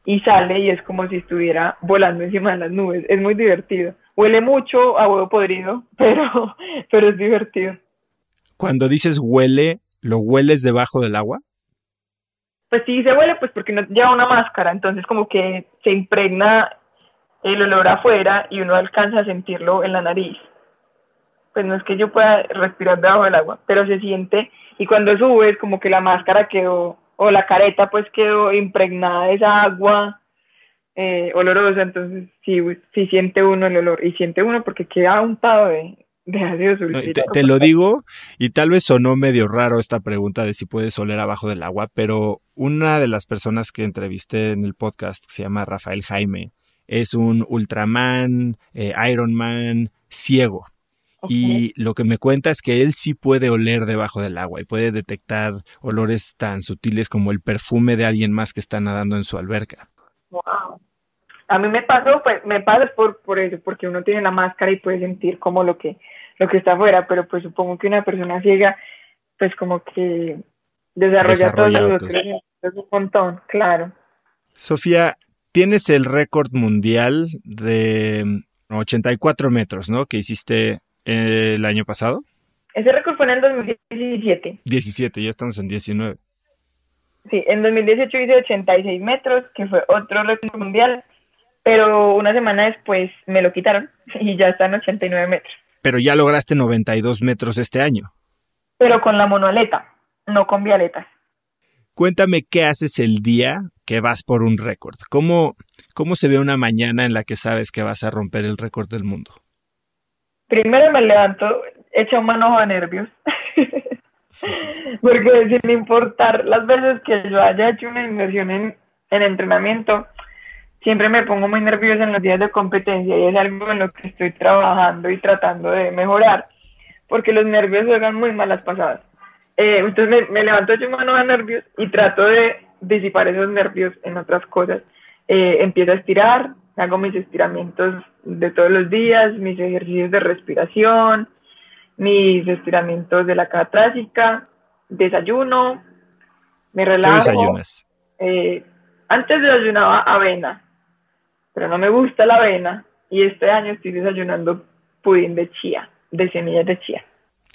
y sale y es como si estuviera volando encima de las nubes. Es muy divertido. Huele mucho a huevo podrido, *laughs* pero, pero es divertido. Cuando dices huele, ¿lo hueles debajo del agua? Pues sí se huele, pues porque no lleva una máscara, entonces como que se impregna el olor afuera y uno alcanza a sentirlo en la nariz. Pues no es que yo pueda respirar debajo del agua, pero se siente y cuando subes como que la máscara quedó o la careta pues quedó impregnada de esa agua eh, olorosa, entonces sí, sí siente uno el olor y siente uno porque queda untado de, de ácido sulfúrico. te, lo digo y tal vez sonó medio raro esta pregunta de si puedes oler abajo del agua, pero una de las personas que entrevisté en el podcast se llama Rafael Jaime, es un Ultraman, eh, Ironman ciego. Y lo que me cuenta es que él sí puede oler debajo del agua y puede detectar olores tan sutiles como el perfume de alguien más que está nadando en su alberca. Wow. A mí me pasó, pues me pasa por, por eso, porque uno tiene la máscara y puede sentir como lo que, lo que está afuera, pero pues supongo que una persona ciega, pues como que desarrolla, todo eso, es un montón, claro. Sofía, tienes el récord mundial de 84 metros, ¿no? Que hiciste el año pasado? Ese récord fue en el 2017. 17, ya estamos en 19. Sí, en 2018 hice 86 metros, que fue otro récord mundial, pero una semana después me lo quitaron *laughs* y ya está en 89 metros. Pero ya lograste 92 metros este año. Pero con la monoaleta, no con vialetas. Cuéntame qué haces el día que vas por un récord. ¿Cómo, ¿Cómo se ve una mañana en la que sabes que vas a romper el récord del mundo? Primero me levanto hecha un manojo de nervios. *laughs* Porque sin importar las veces que yo haya hecho una inversión en, en entrenamiento, siempre me pongo muy nerviosa en los días de competencia y es algo en lo que estoy trabajando y tratando de mejorar, porque los nervios juegan muy malas pasadas. Eh, entonces me, me, levanto un manojo de nervios y trato de disipar esos nervios en otras cosas. Eh, empiezo a estirar, hago mis estiramientos de todos los días, mis ejercicios de respiración, mis estiramientos de la cara trágica, desayuno, Me relajo. ¿Qué desayunas? Eh, antes desayunaba avena, pero no me gusta la avena y este año estoy desayunando pudín de chía, de semillas de chía.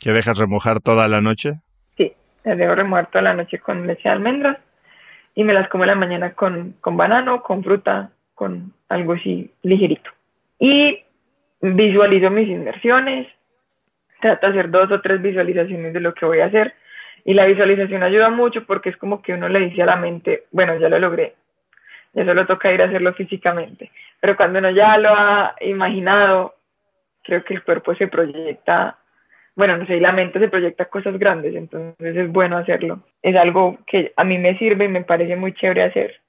¿Que dejas remojar toda la noche? Sí, las dejo remojar toda la noche con leche de almendras y me las como en la mañana con, con banano, con fruta, con algo así ligerito. Y visualizo mis inversiones, trato de hacer dos o tres visualizaciones de lo que voy a hacer y la visualización ayuda mucho porque es como que uno le dice a la mente, bueno, ya lo logré, ya solo toca ir a hacerlo físicamente, pero cuando uno ya lo ha imaginado, creo que el cuerpo se proyecta, bueno, no sé, y la mente se proyecta cosas grandes, entonces es bueno hacerlo. Es algo que a mí me sirve y me parece muy chévere hacer.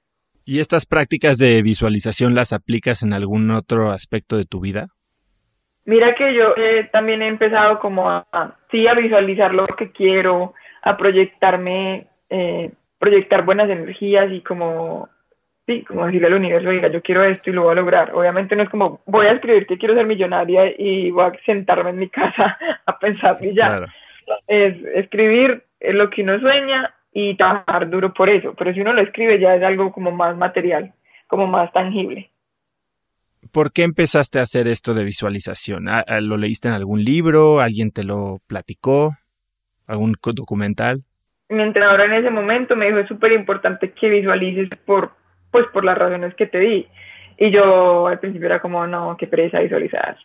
¿Y estas prácticas de visualización las aplicas en algún otro aspecto de tu vida? Mira que yo eh, también he empezado como a, sí, a visualizar lo que quiero, a proyectarme, eh, proyectar buenas energías y como, sí, como decirle al universo, diga, yo quiero esto y lo voy a lograr. Obviamente no es como, voy a escribir que quiero ser millonaria y voy a sentarme en mi *laughs* casa a pensar y ya. Es escribir lo que uno sueña y trabajar duro por eso. Pero si uno lo escribe ya es algo como más material, como más tangible. ¿Por qué empezaste a hacer esto de visualización? ¿Ah, ah, ¿Lo leíste en algún libro? ¿Alguien te lo platicó? ¿Algún documental? Mi entrenador en ese momento me dijo es súper importante que visualices por, pues, por las razones que te di. Y yo al principio era como, no, qué pereza visualizar.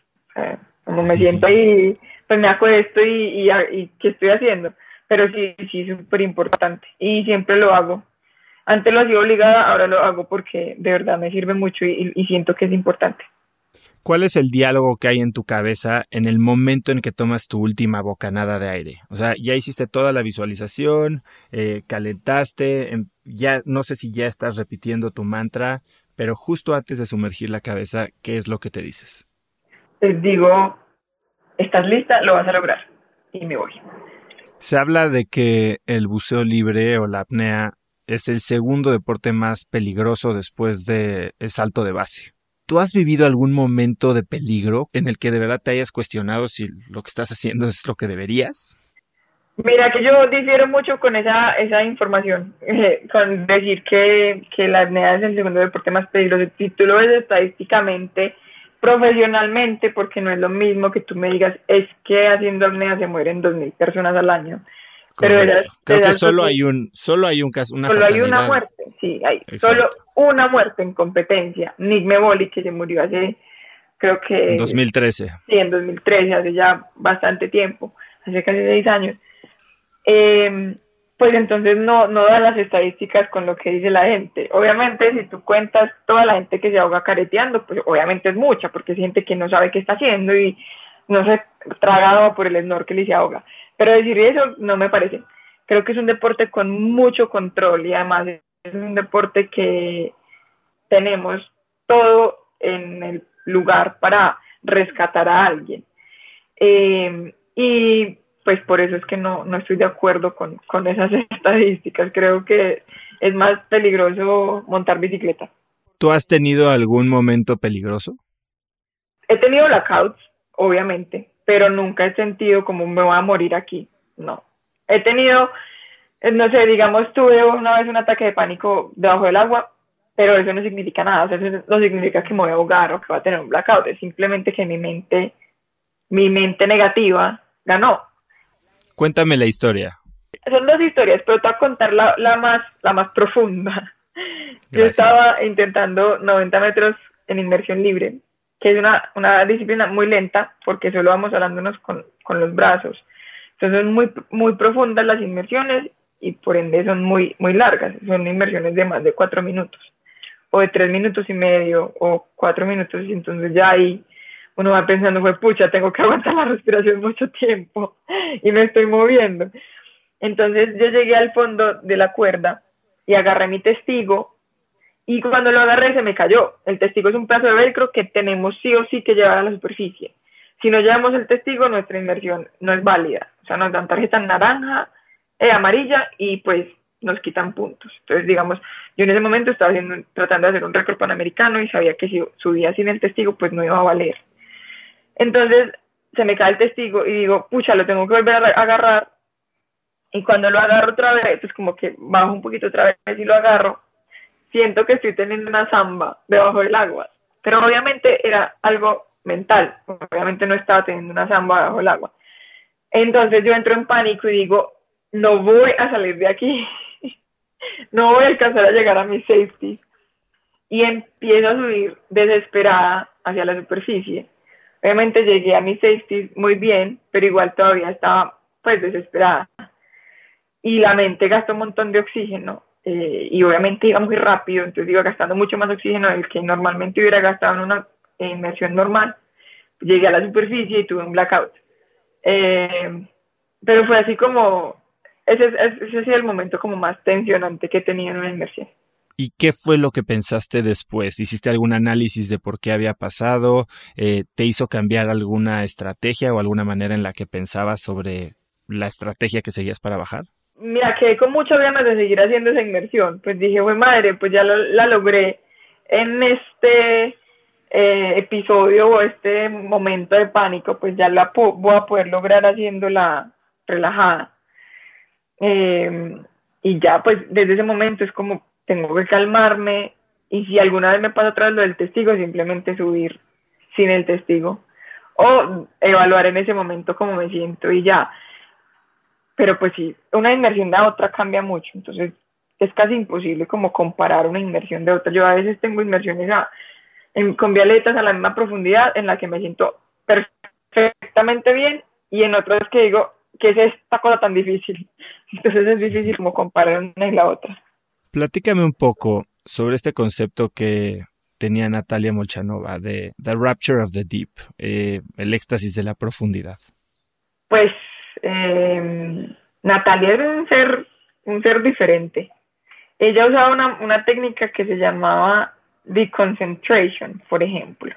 como me siento ahí, pues me acuesto y, y, y ¿qué estoy haciendo? Pero sí, sí, es súper importante. Y siempre lo hago antes lo hacía obligada, ahora lo hago porque de verdad me sirve mucho y, siento que es importante. ¿Cuál es el diálogo que hay en tu cabeza en el momento en que tomas tu última bocanada de aire? O sea, ya hiciste toda la visualización, eh, calentaste, em, ya no sé si ya estás repitiendo tu mantra, pero justo antes de sumergir la cabeza, ¿qué es lo que te dices? Te digo, estás lista, lo vas a lograr y me voy. Se habla de que el buceo libre o la apnea es el segundo deporte más peligroso después de el salto de base. ¿Tú has vivido algún momento de peligro en el que de verdad te hayas cuestionado si lo que estás haciendo es lo que deberías? Mira que yo difiero mucho con esa, esa información, con decir que, que la apnea es el segundo deporte más peligroso. Si tú lo ves estadísticamente, profesionalmente, porque no es lo mismo que tú me digas, es que haciendo apnea se mueren 2.000 personas al año. Pero Creo que solo hay un, solo hay un caso, una Solo hay una muerte, sí, hay solo una muerte en competencia. Nick Meboli, que se murió hace, creo que... En 2013. Sí, en 2013, hace ya bastante tiempo, hace casi seis años. Eh, pues entonces no, no da las estadísticas con lo que dice la gente. Obviamente, si tú cuentas toda la gente que se ahoga careteando, pues obviamente es mucha, porque es gente que no sabe qué está haciendo y no se tragado por el snorkel y se ahoga. Pero decir eso no me parece. Creo que es un deporte con mucho control y además es un deporte que tenemos todo en el lugar para rescatar a alguien. Eh, y pues por eso es que no, no estoy de acuerdo con, con esas *laughs* estadísticas. Creo que es más peligroso montar bicicleta. ¿Tú has tenido algún momento peligroso? He tenido blackouts, obviamente, pero nunca he sentido como me voy a morir aquí, no. He tenido, eh, no sé, digamos, tuve una vez un ataque de pánico debajo del agua, pero eso no significa nada, o sea, eso no significa que me voy a ahogar o que voy a tener un blackout, es simplemente que mi mente, mi mente negativa ganó. Cuéntame la historia. Son dos historias, pero te voy a contar la, la más, la más profunda. *laughs* Yo estaba intentando 90 metros en inmersión libre que es una, una disciplina muy lenta porque solo vamos hablándonos con, con los brazos. Entonces son muy, muy profundas las inmersiones y por ende son muy, muy largas. Son inmersiones de más de cuatro minutos o de tres minutos y medio o cuatro minutos y entonces ya ahí uno va pensando, fue pucha, tengo que aguantar la respiración mucho tiempo y me estoy moviendo. Entonces yo llegué al fondo de la cuerda y agarré mi testigo y cuando lo agarré se me cayó. El testigo es un pedazo de velcro que tenemos sí o sí que llevar a la superficie. Si no llevamos el testigo, nuestra inversión no es válida. O sea, nos dan tarjeta naranja, eh, amarilla y pues nos quitan puntos. Entonces, digamos, yo en ese momento estaba haciendo, tratando de hacer un récord panamericano y sabía que si subía sin el testigo, pues no iba a valer. Entonces, se me cae el testigo y digo, pucha, lo tengo que volver a agarrar y cuando lo agarro otra vez, pues como que bajo un poquito otra vez y lo agarro, siento que estoy teniendo una zamba debajo del agua. Pero obviamente era algo mental, obviamente no estaba teniendo una zamba debajo del agua. Entonces yo entro en pánico y digo, no voy a salir de aquí, *laughs* no voy a alcanzar a llegar a mi safety. Y empiezo a subir desesperada hacia la superficie. Obviamente llegué a mi safety muy bien, pero igual todavía estaba pues desesperada. Y la mente gastó un montón de oxígeno eh, y obviamente iba muy rápido, entonces iba gastando mucho más oxígeno del que normalmente hubiera gastado en una inmersión normal. Llegué a la superficie y tuve un blackout. Eh, pero fue así como, ese, ese ha sido el momento como más tensionante que he tenido en una inmersión. ¿Y qué fue lo que pensaste después? ¿Hiciste algún análisis de por qué había pasado? Eh, ¿Te hizo cambiar alguna estrategia o alguna manera en la que pensabas sobre la estrategia que seguías para bajar? Mira, quedé con muchas ganas de seguir haciendo esa inmersión. Pues dije, güey madre, pues ya la, logré en este eh, episodio o este momento de pánico, pues ya la voy a poder lograr haciéndola relajada. Eh, y ya, pues desde ese momento es como tengo que calmarme y si alguna vez me pasa otra vez lo del testigo, simplemente subir sin el testigo o evaluar en ese momento cómo me siento y ya. Pero pues sí, una inmersión de otra cambia mucho, entonces es casi imposible como comparar una inmersión de otra. Yo a veces tengo inmersiones con violetas a la misma profundidad en la que me siento perfectamente bien y en otras que digo, ¿qué es esta cosa tan difícil? *laughs* Entonces es difícil como comparar una y la otra. Platícame un poco sobre este concepto que tenía Natalia Molchanova de The Rapture of the Deep, eh, el éxtasis de la profundidad. Pues eh, Natalia era un ser, un ser diferente. Ella usaba una, una técnica que se llamaba deconcentration, por ejemplo.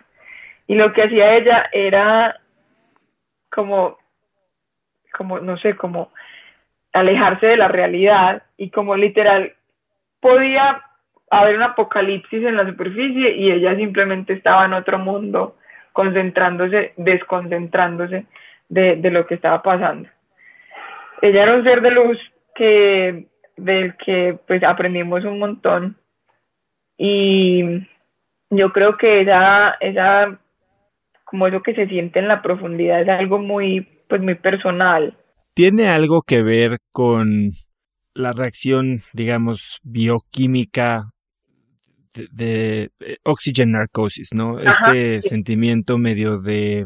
Y lo que hacía ella era como, como, no sé, como alejarse de la realidad y como literal podía haber un apocalipsis en la superficie y ella simplemente estaba en otro mundo, concentrándose, desconcentrándose de, de lo que estaba pasando. Ella era un ser de luz que, del que pues aprendimos un montón y yo creo que esa, esa, como eso que se siente en la profundidad es algo muy, pues muy personal. ¿Tiene algo que ver con la reacción, digamos, bioquímica de, oxygen narcosis, ¿no? este sentimiento medio de...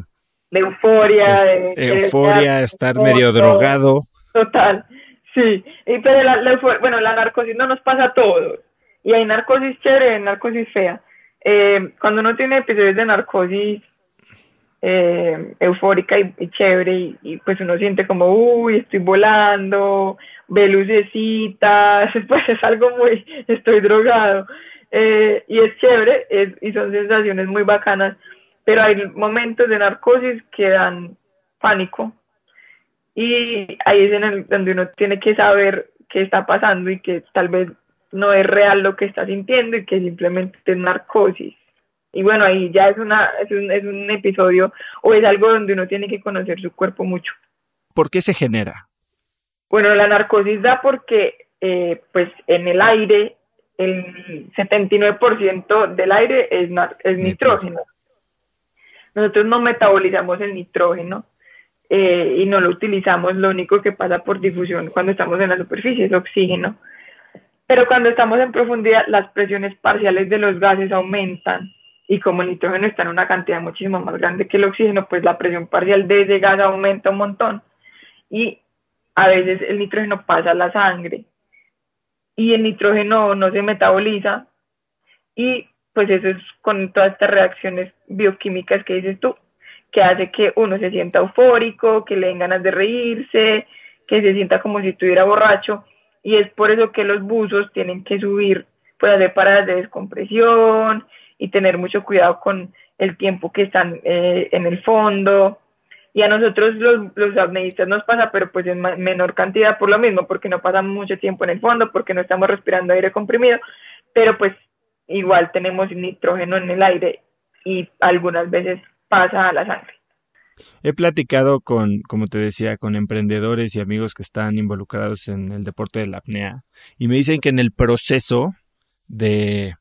De euforia. de, euforia, estar, medio drogado. Total, sí. Y, pero la, bueno, la narcosis no nos pasa a todos. Y hay narcosis chévere y narcosis fea. Eh, cuando uno tiene episodios de narcosis eh, eufórica y, chévere y, pues uno siente como, uy, estoy volando, ve lucecitas, *laughs* pues es algo muy, estoy drogado eh, y es chévere y son sensaciones muy bacanas, pero hay momentos de narcosis que dan pánico y ahí es en el, donde uno tiene que saber qué está pasando y que tal vez no es real lo que está sintiendo y que simplemente es narcosis. Y bueno, ahí ya es, una, es, un, es un episodio o es algo donde uno tiene que conocer su cuerpo mucho. ¿Por qué se genera? Bueno, la narcosis da porque eh, pues en el aire el 79% del aire es, es nitrógeno. Nosotros no metabolizamos el nitrógeno eh, y no lo utilizamos, lo único que pasa por difusión cuando estamos en la superficie es oxígeno. Pero cuando estamos en profundidad, las presiones parciales de los gases aumentan y como el nitrógeno está en una cantidad muchísimo más grande que el oxígeno, pues la presión parcial de ese gas aumenta un montón y a veces el nitrógeno pasa a la sangre y el nitrógeno no se metaboliza y pues eso es con todas estas reacciones bioquímicas que dices tú, que hace que uno se sienta eufórico, que le den ganas de reírse, que se sienta como si estuviera borracho y es por eso que los buzos tienen que subir, pues hacer paradas de descompresión, y tener mucho cuidado con el tiempo que están eh, en el fondo. Y a nosotros los, los apneístas nos pasa, pero pues en menor cantidad por lo mismo, porque no pasamos mucho tiempo en el fondo, porque no estamos respirando aire comprimido, pero pues igual tenemos nitrógeno en el aire y algunas veces pasa a la sangre. He platicado con, como te decía, con emprendedores y amigos que están involucrados en el deporte de la apnea y me dicen que en el proceso de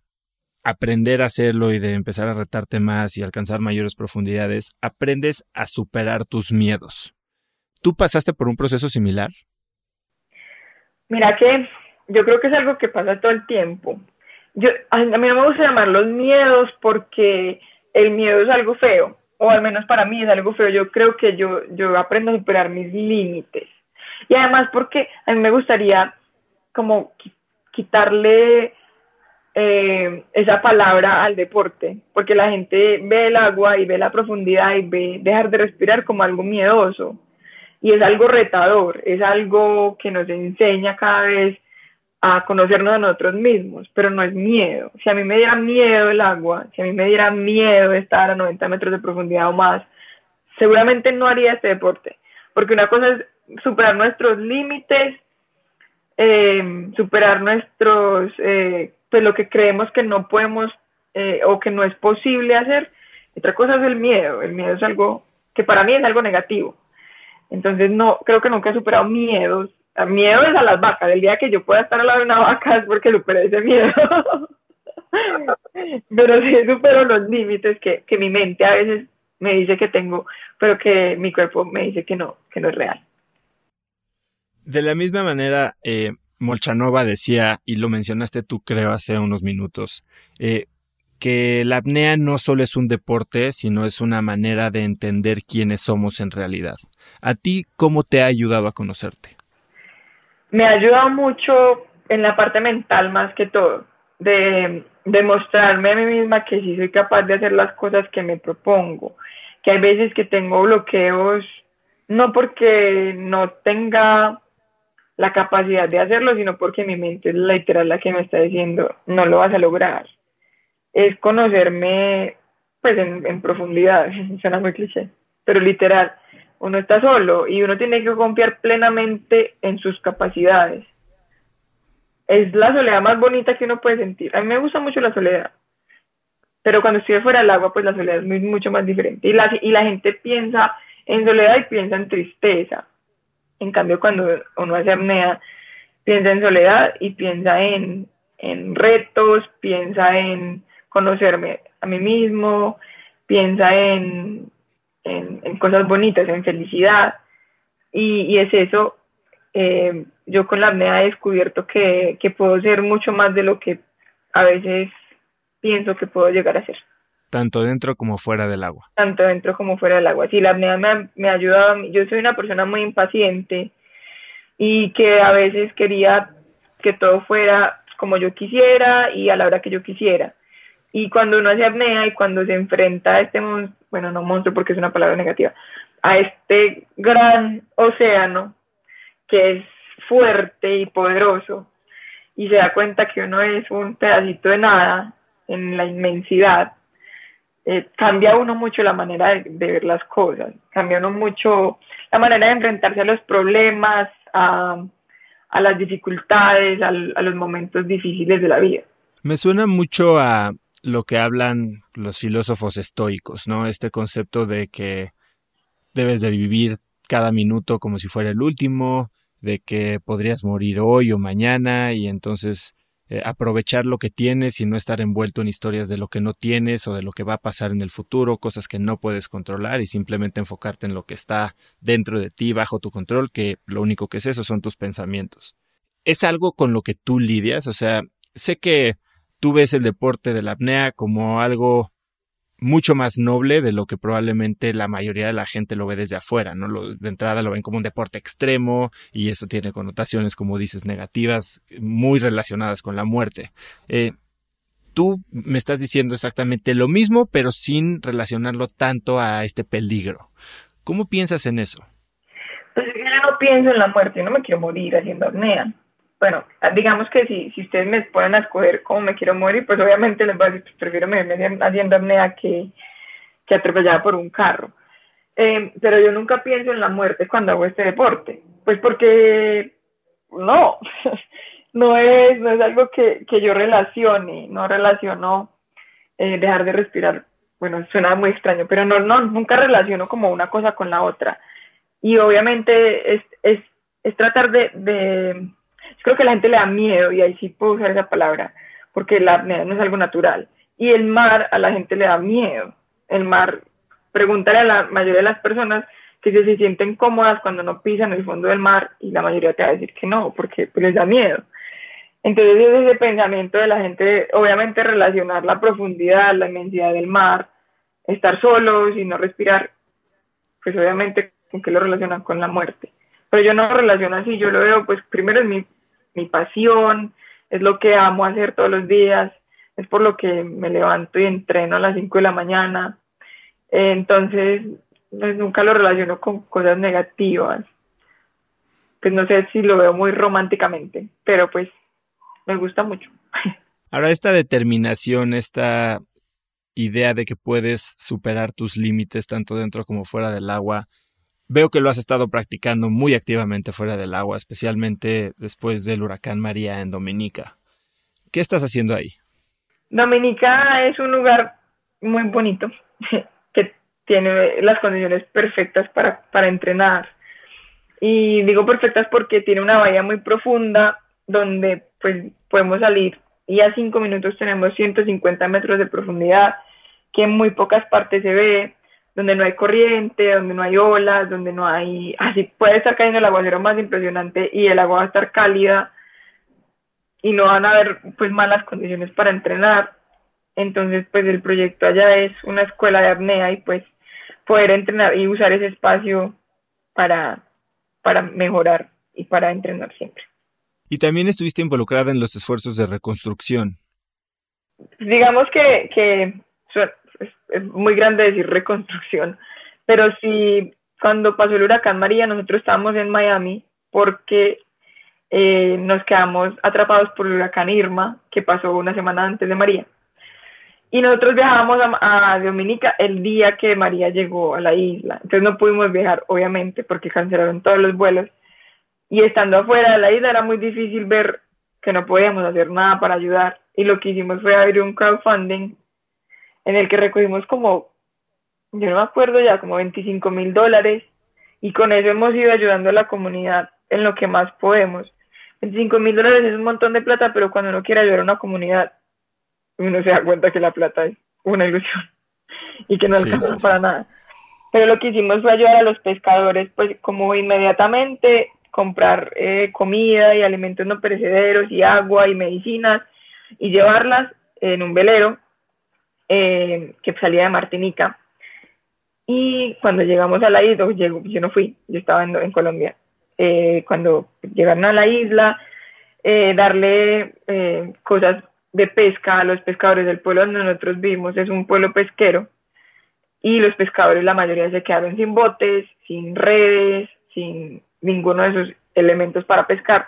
aprender a hacerlo y de empezar a retarte más y alcanzar mayores profundidades, aprendes a superar tus miedos. ¿Tú pasaste por un proceso similar? Mira que yo creo que es algo que pasa todo el tiempo. Yo, a mí no me gusta llamar los miedos porque el miedo es algo feo, o al menos para mí es algo feo. Yo creo que yo, yo aprendo a superar mis límites. Y además porque a mí me gustaría como quitarle eh, esa palabra al deporte, porque la gente ve el agua y ve la profundidad y ve dejar de respirar como algo miedoso. Y es algo retador, es algo que nos enseña cada vez a conocernos a nosotros mismos, pero no es miedo. Si a mí me diera miedo el agua, si a mí me diera miedo estar a 90 metros de profundidad o más, seguramente no haría este deporte, porque una cosa es superar nuestros límites, eh, superar nuestros, eh, pues lo que creemos que no podemos eh, o que no es posible hacer, otra cosa es el miedo, el miedo es algo que para mí es algo negativo. Entonces no, creo que nunca he superado miedos miedo es a las vacas. El día que yo pueda estar al lado de una vaca es porque superé ese miedo. *laughs* pero sí supero los límites que, que mi mente a veces me dice que tengo, pero que mi cuerpo me dice que no, que no es real. De la misma manera, eh, Molchanova decía, y lo mencionaste tú creo hace unos minutos, eh, que la apnea no solo es un deporte, sino es una manera de entender quiénes somos en realidad. ¿A ti cómo te ha ayudado a conocerte? me ha ayudado mucho en la parte mental más que todo, de demostrarme a mí misma que sí soy capaz de hacer las cosas que me propongo, que hay veces que tengo bloqueos, no porque no tenga la capacidad de hacerlo, sino porque mi mente es literal la que me está diciendo, no lo vas a lograr. Es conocerme pues en, profundidad, *laughs* suena muy cliché, pero literal, uno está solo y uno tiene que confiar plenamente en sus capacidades. Es la soledad más bonita que uno puede sentir. A mí me gusta mucho la soledad, pero cuando estoy fuera del agua, pues la soledad es muy, mucho más diferente. Y la, y la gente piensa en soledad y piensa en tristeza. En cambio, cuando uno hace apnea, piensa en soledad y piensa en, en retos, piensa en conocerme a mí mismo, piensa en en, cosas bonitas, en felicidad. Y, es eso, eh, yo con la apnea he descubierto que, puedo ser mucho más de lo que a veces pienso que puedo llegar a ser. Tanto dentro como fuera del agua. Tanto dentro como fuera del agua. Sí, la apnea me, me ha ayudado. Yo soy una persona muy impaciente y que a veces quería que todo fuera como yo quisiera y a la hora que yo quisiera. Y cuando uno hace apnea y cuando se enfrenta a este monstruo, bueno, no monstruo porque es una palabra negativa, a este gran océano que es fuerte y poderoso y se da cuenta que uno es un pedacito de nada en la inmensidad, eh, cambia uno mucho la manera de, ver las cosas, cambia uno mucho la manera de enfrentarse a los problemas, a, a las dificultades, a los momentos difíciles de la vida. Me suena mucho a lo que hablan los filósofos estoicos, ¿no? Este concepto de que debes de vivir cada minuto como si fuera el último, de que podrías morir hoy o mañana y entonces eh, aprovechar lo que tienes y no estar envuelto en historias de lo que no tienes o de lo que va a pasar en el futuro, cosas que no puedes controlar y simplemente enfocarte en lo que está dentro de ti, bajo tu control, que lo único que es eso son tus pensamientos. ¿Es algo con lo que tú lidias? O sea, sé que tú ves el deporte de la apnea como algo mucho más noble de lo que probablemente la mayoría de la gente lo ve desde afuera, ¿no? de entrada lo ven como un deporte extremo y eso tiene connotaciones, como dices, negativas, muy relacionadas con la muerte. Eh, tú me estás diciendo exactamente lo mismo, pero sin relacionarlo tanto a este peligro. ¿Cómo piensas en eso? Pues yo no pienso en la muerte, no me quiero morir haciendo apnea bueno, digamos que si, si ustedes me ponen a escoger cómo me quiero morir, pues obviamente les voy a decir, pues prefiero morirme haciendo apnea que, que atropellada por un carro. Eh, pero yo nunca pienso en la muerte cuando hago este deporte, pues porque no, *laughs* no es, no es algo que, que yo relacione, no relaciono eh, dejar de respirar bueno, suena muy extraño, pero no, no, nunca relaciono como una cosa con la otra. Y obviamente es, es, es tratar de, de, creo que la gente le da miedo, y ahí sí puedo usar esa palabra, porque la apnea no es algo natural. Y el mar a la gente le da miedo. El mar, pregúntale a la mayoría de las personas que se, se sienten cómodas cuando no pisan el fondo del mar y la mayoría te va a decir que no, porque pues, les da miedo. Entonces es ese pensamiento de la gente, obviamente relacionar la profundidad, la inmensidad del mar, estar solos y no respirar, pues obviamente con qué lo relacionan con la muerte. Pero yo no lo relaciono así, yo lo veo, pues primero es mi, mi pasión, es lo que amo hacer todos los días, es por lo que me levanto y entreno a las 5 de la mañana. entonces, pues nunca lo relaciono con cosas negativas. Pues no sé si lo veo muy románticamente, pero pues me gusta mucho. *laughs* Ahora, esta determinación, esta idea de que puedes superar tus límites tanto dentro como fuera del agua, veo que lo has estado practicando muy activamente fuera del agua, especialmente después del huracán María en Dominica. ¿Qué estás haciendo ahí? Dominica es un lugar muy bonito *laughs* que tiene las condiciones perfectas para, para entrenar. Y digo perfectas porque tiene una bahía muy profunda donde pues podemos salir y a cinco minutos tenemos 150 metros de profundidad, que en muy pocas partes se ve, donde no hay corriente, donde no hay olas, donde no hay, así puede estar cayendo el aguacero más impresionante y el agua va a estar cálida y no van a haber pues malas condiciones para entrenar. Entonces pues el proyecto allá es una escuela de apnea y pues poder entrenar y usar ese espacio para, para mejorar y para entrenar siempre. Y también estuviste involucrada en los esfuerzos de reconstrucción. Digamos que, que es, muy grande decir reconstrucción, pero sí, cuando pasó el huracán María, nosotros estábamos en Miami porque eh, nos quedamos atrapados por el huracán Irma, que pasó una semana antes de María. Y nosotros viajábamos a, a, Dominica el día que María llegó a la isla. Entonces no pudimos viajar, obviamente, porque cancelaron todos los vuelos y estando afuera de la isla era muy difícil ver que no podíamos hacer nada para ayudar y lo que hicimos fue abrir un crowdfunding en el que recogimos como, yo no me acuerdo ya, como 25 mil dólares y con eso hemos ido ayudando a la comunidad en lo que más podemos. 25 mil dólares es un montón de plata, pero cuando uno quiere ayudar a una comunidad, uno se da cuenta que la plata es una ilusión *laughs* y que no alcanza para nada. Pero lo que hicimos fue ayudar a los pescadores, pues como inmediatamente comprar eh, comida y alimentos no perecederos y agua y medicinas y llevarlas en un velero eh, que salía de Martinica. Y cuando llegamos a la isla, yo, yo no fui, yo estaba en, Colombia. Eh, cuando llegaron a la isla, darle cosas de pesca a los pescadores del pueblo donde nosotros vivimos, es un pueblo pesquero, y los pescadores, la mayoría se quedaron sin botes, sin redes, sin ninguno de esos elementos para pescar.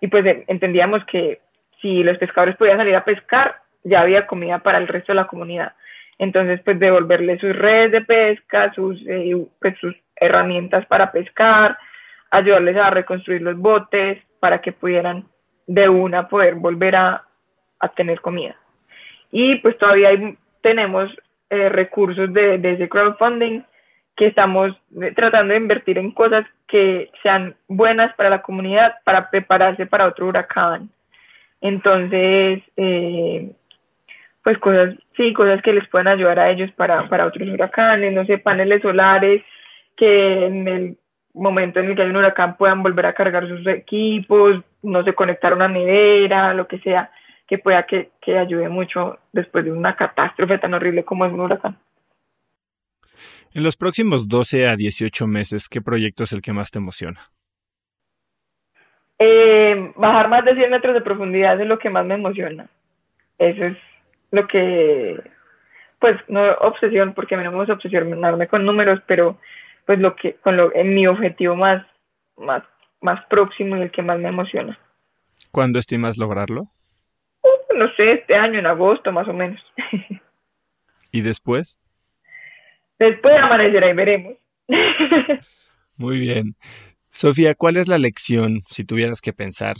Y pues entendíamos que si los pescadores podían salir a pescar, ya había comida para el resto de la comunidad. Entonces, pues devolverles sus redes de pesca, sus, eh, pues, sus herramientas para pescar, ayudarles a reconstruir los botes para que pudieran de una poder volver a, a tener comida. Y pues todavía tenemos eh, recursos de, de ese crowdfunding que estamos eh, tratando de invertir en cosas que sean buenas para la comunidad para prepararse para otro huracán. Entonces, eh, pues cosas, sí, cosas que les puedan ayudar a ellos para, para otros huracanes, no sé, paneles solares que en el momento en el que hay un huracán puedan volver a cargar sus equipos, no sé, conectar una nevera, lo que sea, que pueda que, que ayude mucho después de una catástrofe tan horrible como es un huracán. En los próximos 12 a 18 meses, ¿qué proyecto es el que más te emociona? Eh, bajar más de 100 metros de profundidad es lo que más me emociona. Eso es lo que, pues, no obsesión, porque me no me gusta obsesionarme con números, pero pues lo que, con lo, en mi objetivo más, más, más próximo y el que más me emociona. ¿Cuándo estimas lograrlo? Uh, no sé, este año, en agosto más o menos. *laughs* ¿Y después? Después amanecerá y veremos. *laughs* Muy bien. Sofía, ¿cuál es la lección, si tuvieras que pensar,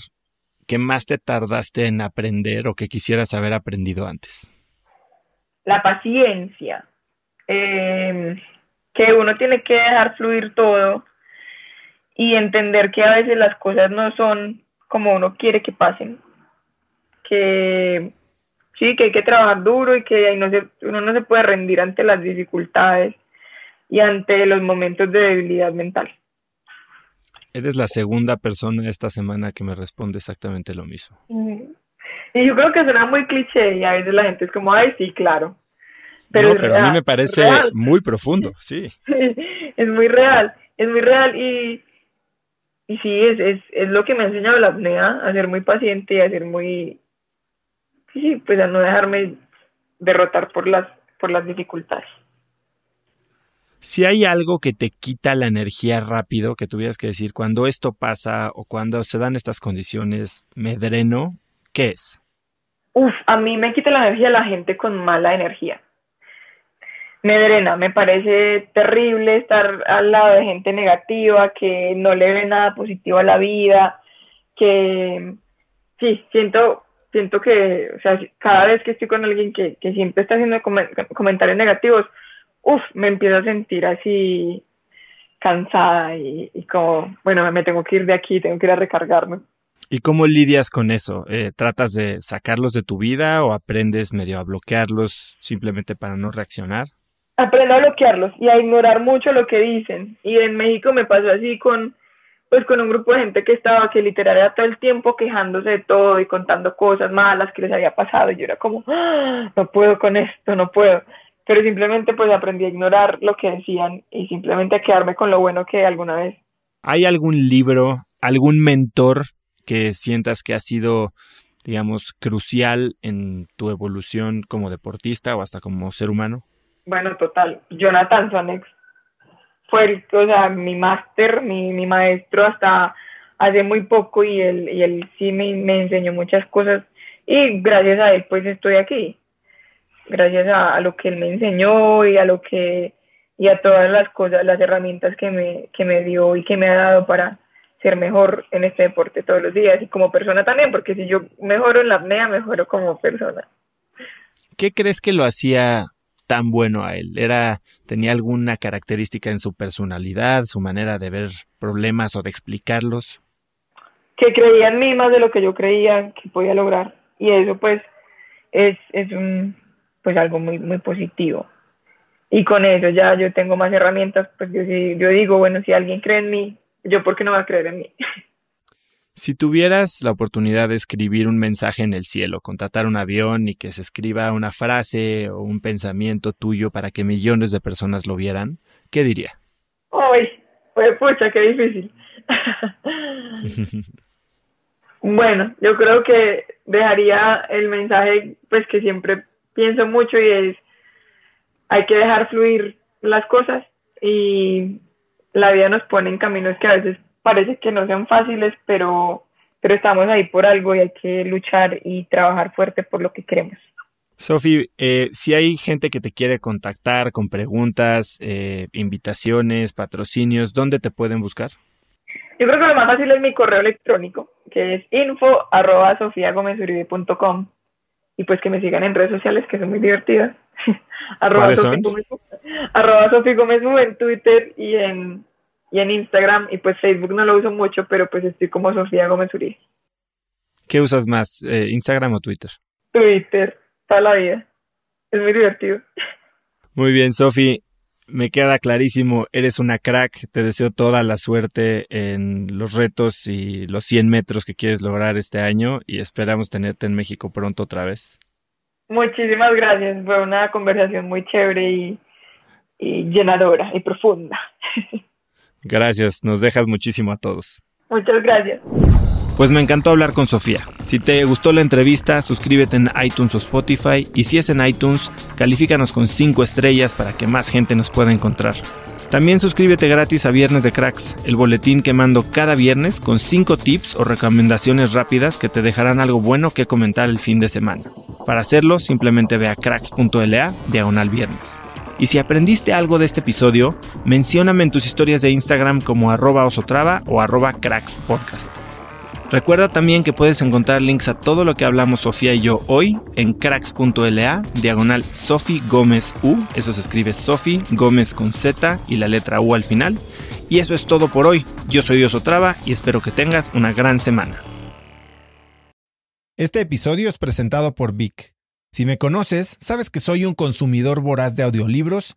que más te tardaste en aprender o que quisieras haber aprendido antes? La paciencia. eh, que uno tiene que dejar fluir todo y entender que a veces las cosas no son como uno quiere que pasen, que sí, que hay que trabajar duro y que uno no se puede rendir ante las dificultades y ante los momentos de debilidad mental. Eres la segunda persona esta semana que me responde exactamente lo mismo. Y yo creo que suena muy cliché y a veces la gente es como, ay, sí, claro. Pero, no, pero a mí me parece muy profundo, sí. *laughs* es muy real, es muy real y, y sí, es, es, es lo que me ha enseñado la apnea, a ser muy paciente y a ser muy, sí, pues a no dejarme derrotar por las, por las dificultades. Si hay algo que te quita la energía rápido, que tuvieras que decir, cuando esto pasa o cuando se dan estas condiciones, me dreno, ¿qué es? Uf, a mí me quita la energía la gente con mala energía. Me drena, me parece terrible estar al lado de gente negativa, que no le ve nada positivo a la vida, que sí, siento, siento que, o sea, cada vez que estoy con alguien que, que siempre está haciendo comentarios negativos, uff, me empiezo a sentir así cansada y, como, bueno, me tengo que ir de aquí, tengo que ir a recargarme. ¿Y cómo lidias con eso? Eh, ¿Tratas de sacarlos de tu vida o aprendes medio a bloquearlos simplemente para no reaccionar? Aprendo a bloquearlos y a ignorar mucho lo que dicen. Y en México me pasó así con, pues con un grupo de gente que estaba que literal era todo el tiempo quejándose de todo y contando cosas malas que les había pasado. Y yo era como, ¡Ah! no puedo con esto, no puedo pero simplemente pues aprendí a ignorar lo que decían y simplemente a quedarme con lo bueno que alguna vez. ¿Hay algún libro, algún mentor que sientas que ha sido, digamos, crucial en tu evolución como deportista o hasta como ser humano? Bueno, total. Jonathan Sonex fue el, o sea, mi máster, mi, mi maestro hasta hace muy poco y él, y él sí me, me enseñó muchas cosas y gracias a él pues estoy aquí gracias a, lo que él me enseñó y a lo que y a todas las cosas, las herramientas que me, que me dio y que me ha dado para ser mejor en este deporte todos los días y como persona también, porque si yo mejoro en la apnea, mejoro como persona. ¿Qué crees que lo hacía tan bueno a él? ¿Era, tenía alguna característica en su personalidad, su manera de ver problemas o de explicarlos? Que creía en mí más de lo que yo creía que podía lograr. Y eso pues es, es un, pues algo muy, muy positivo. Y con eso ya yo tengo más herramientas, pues yo, yo digo, bueno, si alguien cree en mí, yo por qué no va a creer en mí. *laughs* Si tuvieras la oportunidad de escribir un mensaje en el cielo, contratar un avión y que se escriba una frase o un pensamiento tuyo para que millones de personas lo vieran, ¿qué diría? Uy, pues pucha, qué difícil. *laughs* bueno, yo creo que dejaría el mensaje pues que siempre pienso mucho y es, hay que dejar fluir las cosas y la vida nos pone en caminos que a veces parece que no sean fáciles, pero, pero estamos ahí por algo y hay que luchar y trabajar fuerte por lo que queremos. Sofi, eh, si hay gente que te quiere contactar con preguntas, eh, invitaciones, patrocinios, ¿dónde te pueden buscar? Yo creo que lo más fácil es mi correo electrónico, que es info arroba y pues que me sigan en redes sociales que son muy divertidas. *laughs* arroba Sofi Gómez, arroba Gómez en Twitter y en, y en Instagram y pues Facebook no lo uso mucho, pero pues estoy como Sofía Gómez Uribe. ¿Qué usas más, eh, Instagram o Twitter? Twitter, toda la vida. Es muy divertido. *laughs* Muy bien, Sofi me queda clarísimo, eres una crack, te deseo toda la suerte en los retos y los 100 metros que quieres lograr este año y esperamos tenerte en México pronto otra vez. Muchísimas gracias, fue una conversación muy chévere y, y llenadora y profunda. *laughs* Gracias, nos dejas muchísimo a todos. Muchas gracias. Pues me encantó hablar con Sofía. Si te gustó la entrevista, suscríbete en iTunes o Spotify y si es en iTunes, califícanos con 5 estrellas para que más gente nos pueda encontrar. También suscríbete gratis a Viernes de Cracks, el boletín que mando cada viernes con 5 tips o recomendaciones rápidas que te dejarán algo bueno que comentar el fin de semana. Para hacerlo, simplemente ve a cracks.la diagonal viernes. Y si aprendiste algo de este episodio, mencióname en tus historias de Instagram como arroba osotrava o arroba crackspodcast. Recuerda también que puedes encontrar links a todo lo que hablamos Sofía y yo hoy en cracks.la, diagonal Sofi Gómez U, eso se escribe Sofi Gómez con Z y la letra U al final. Y eso es todo por hoy. Yo soy Dios Otrava y espero que tengas una gran semana. Este episodio es presentado por Vic. Si me conoces, sabes que soy un consumidor voraz de audiolibros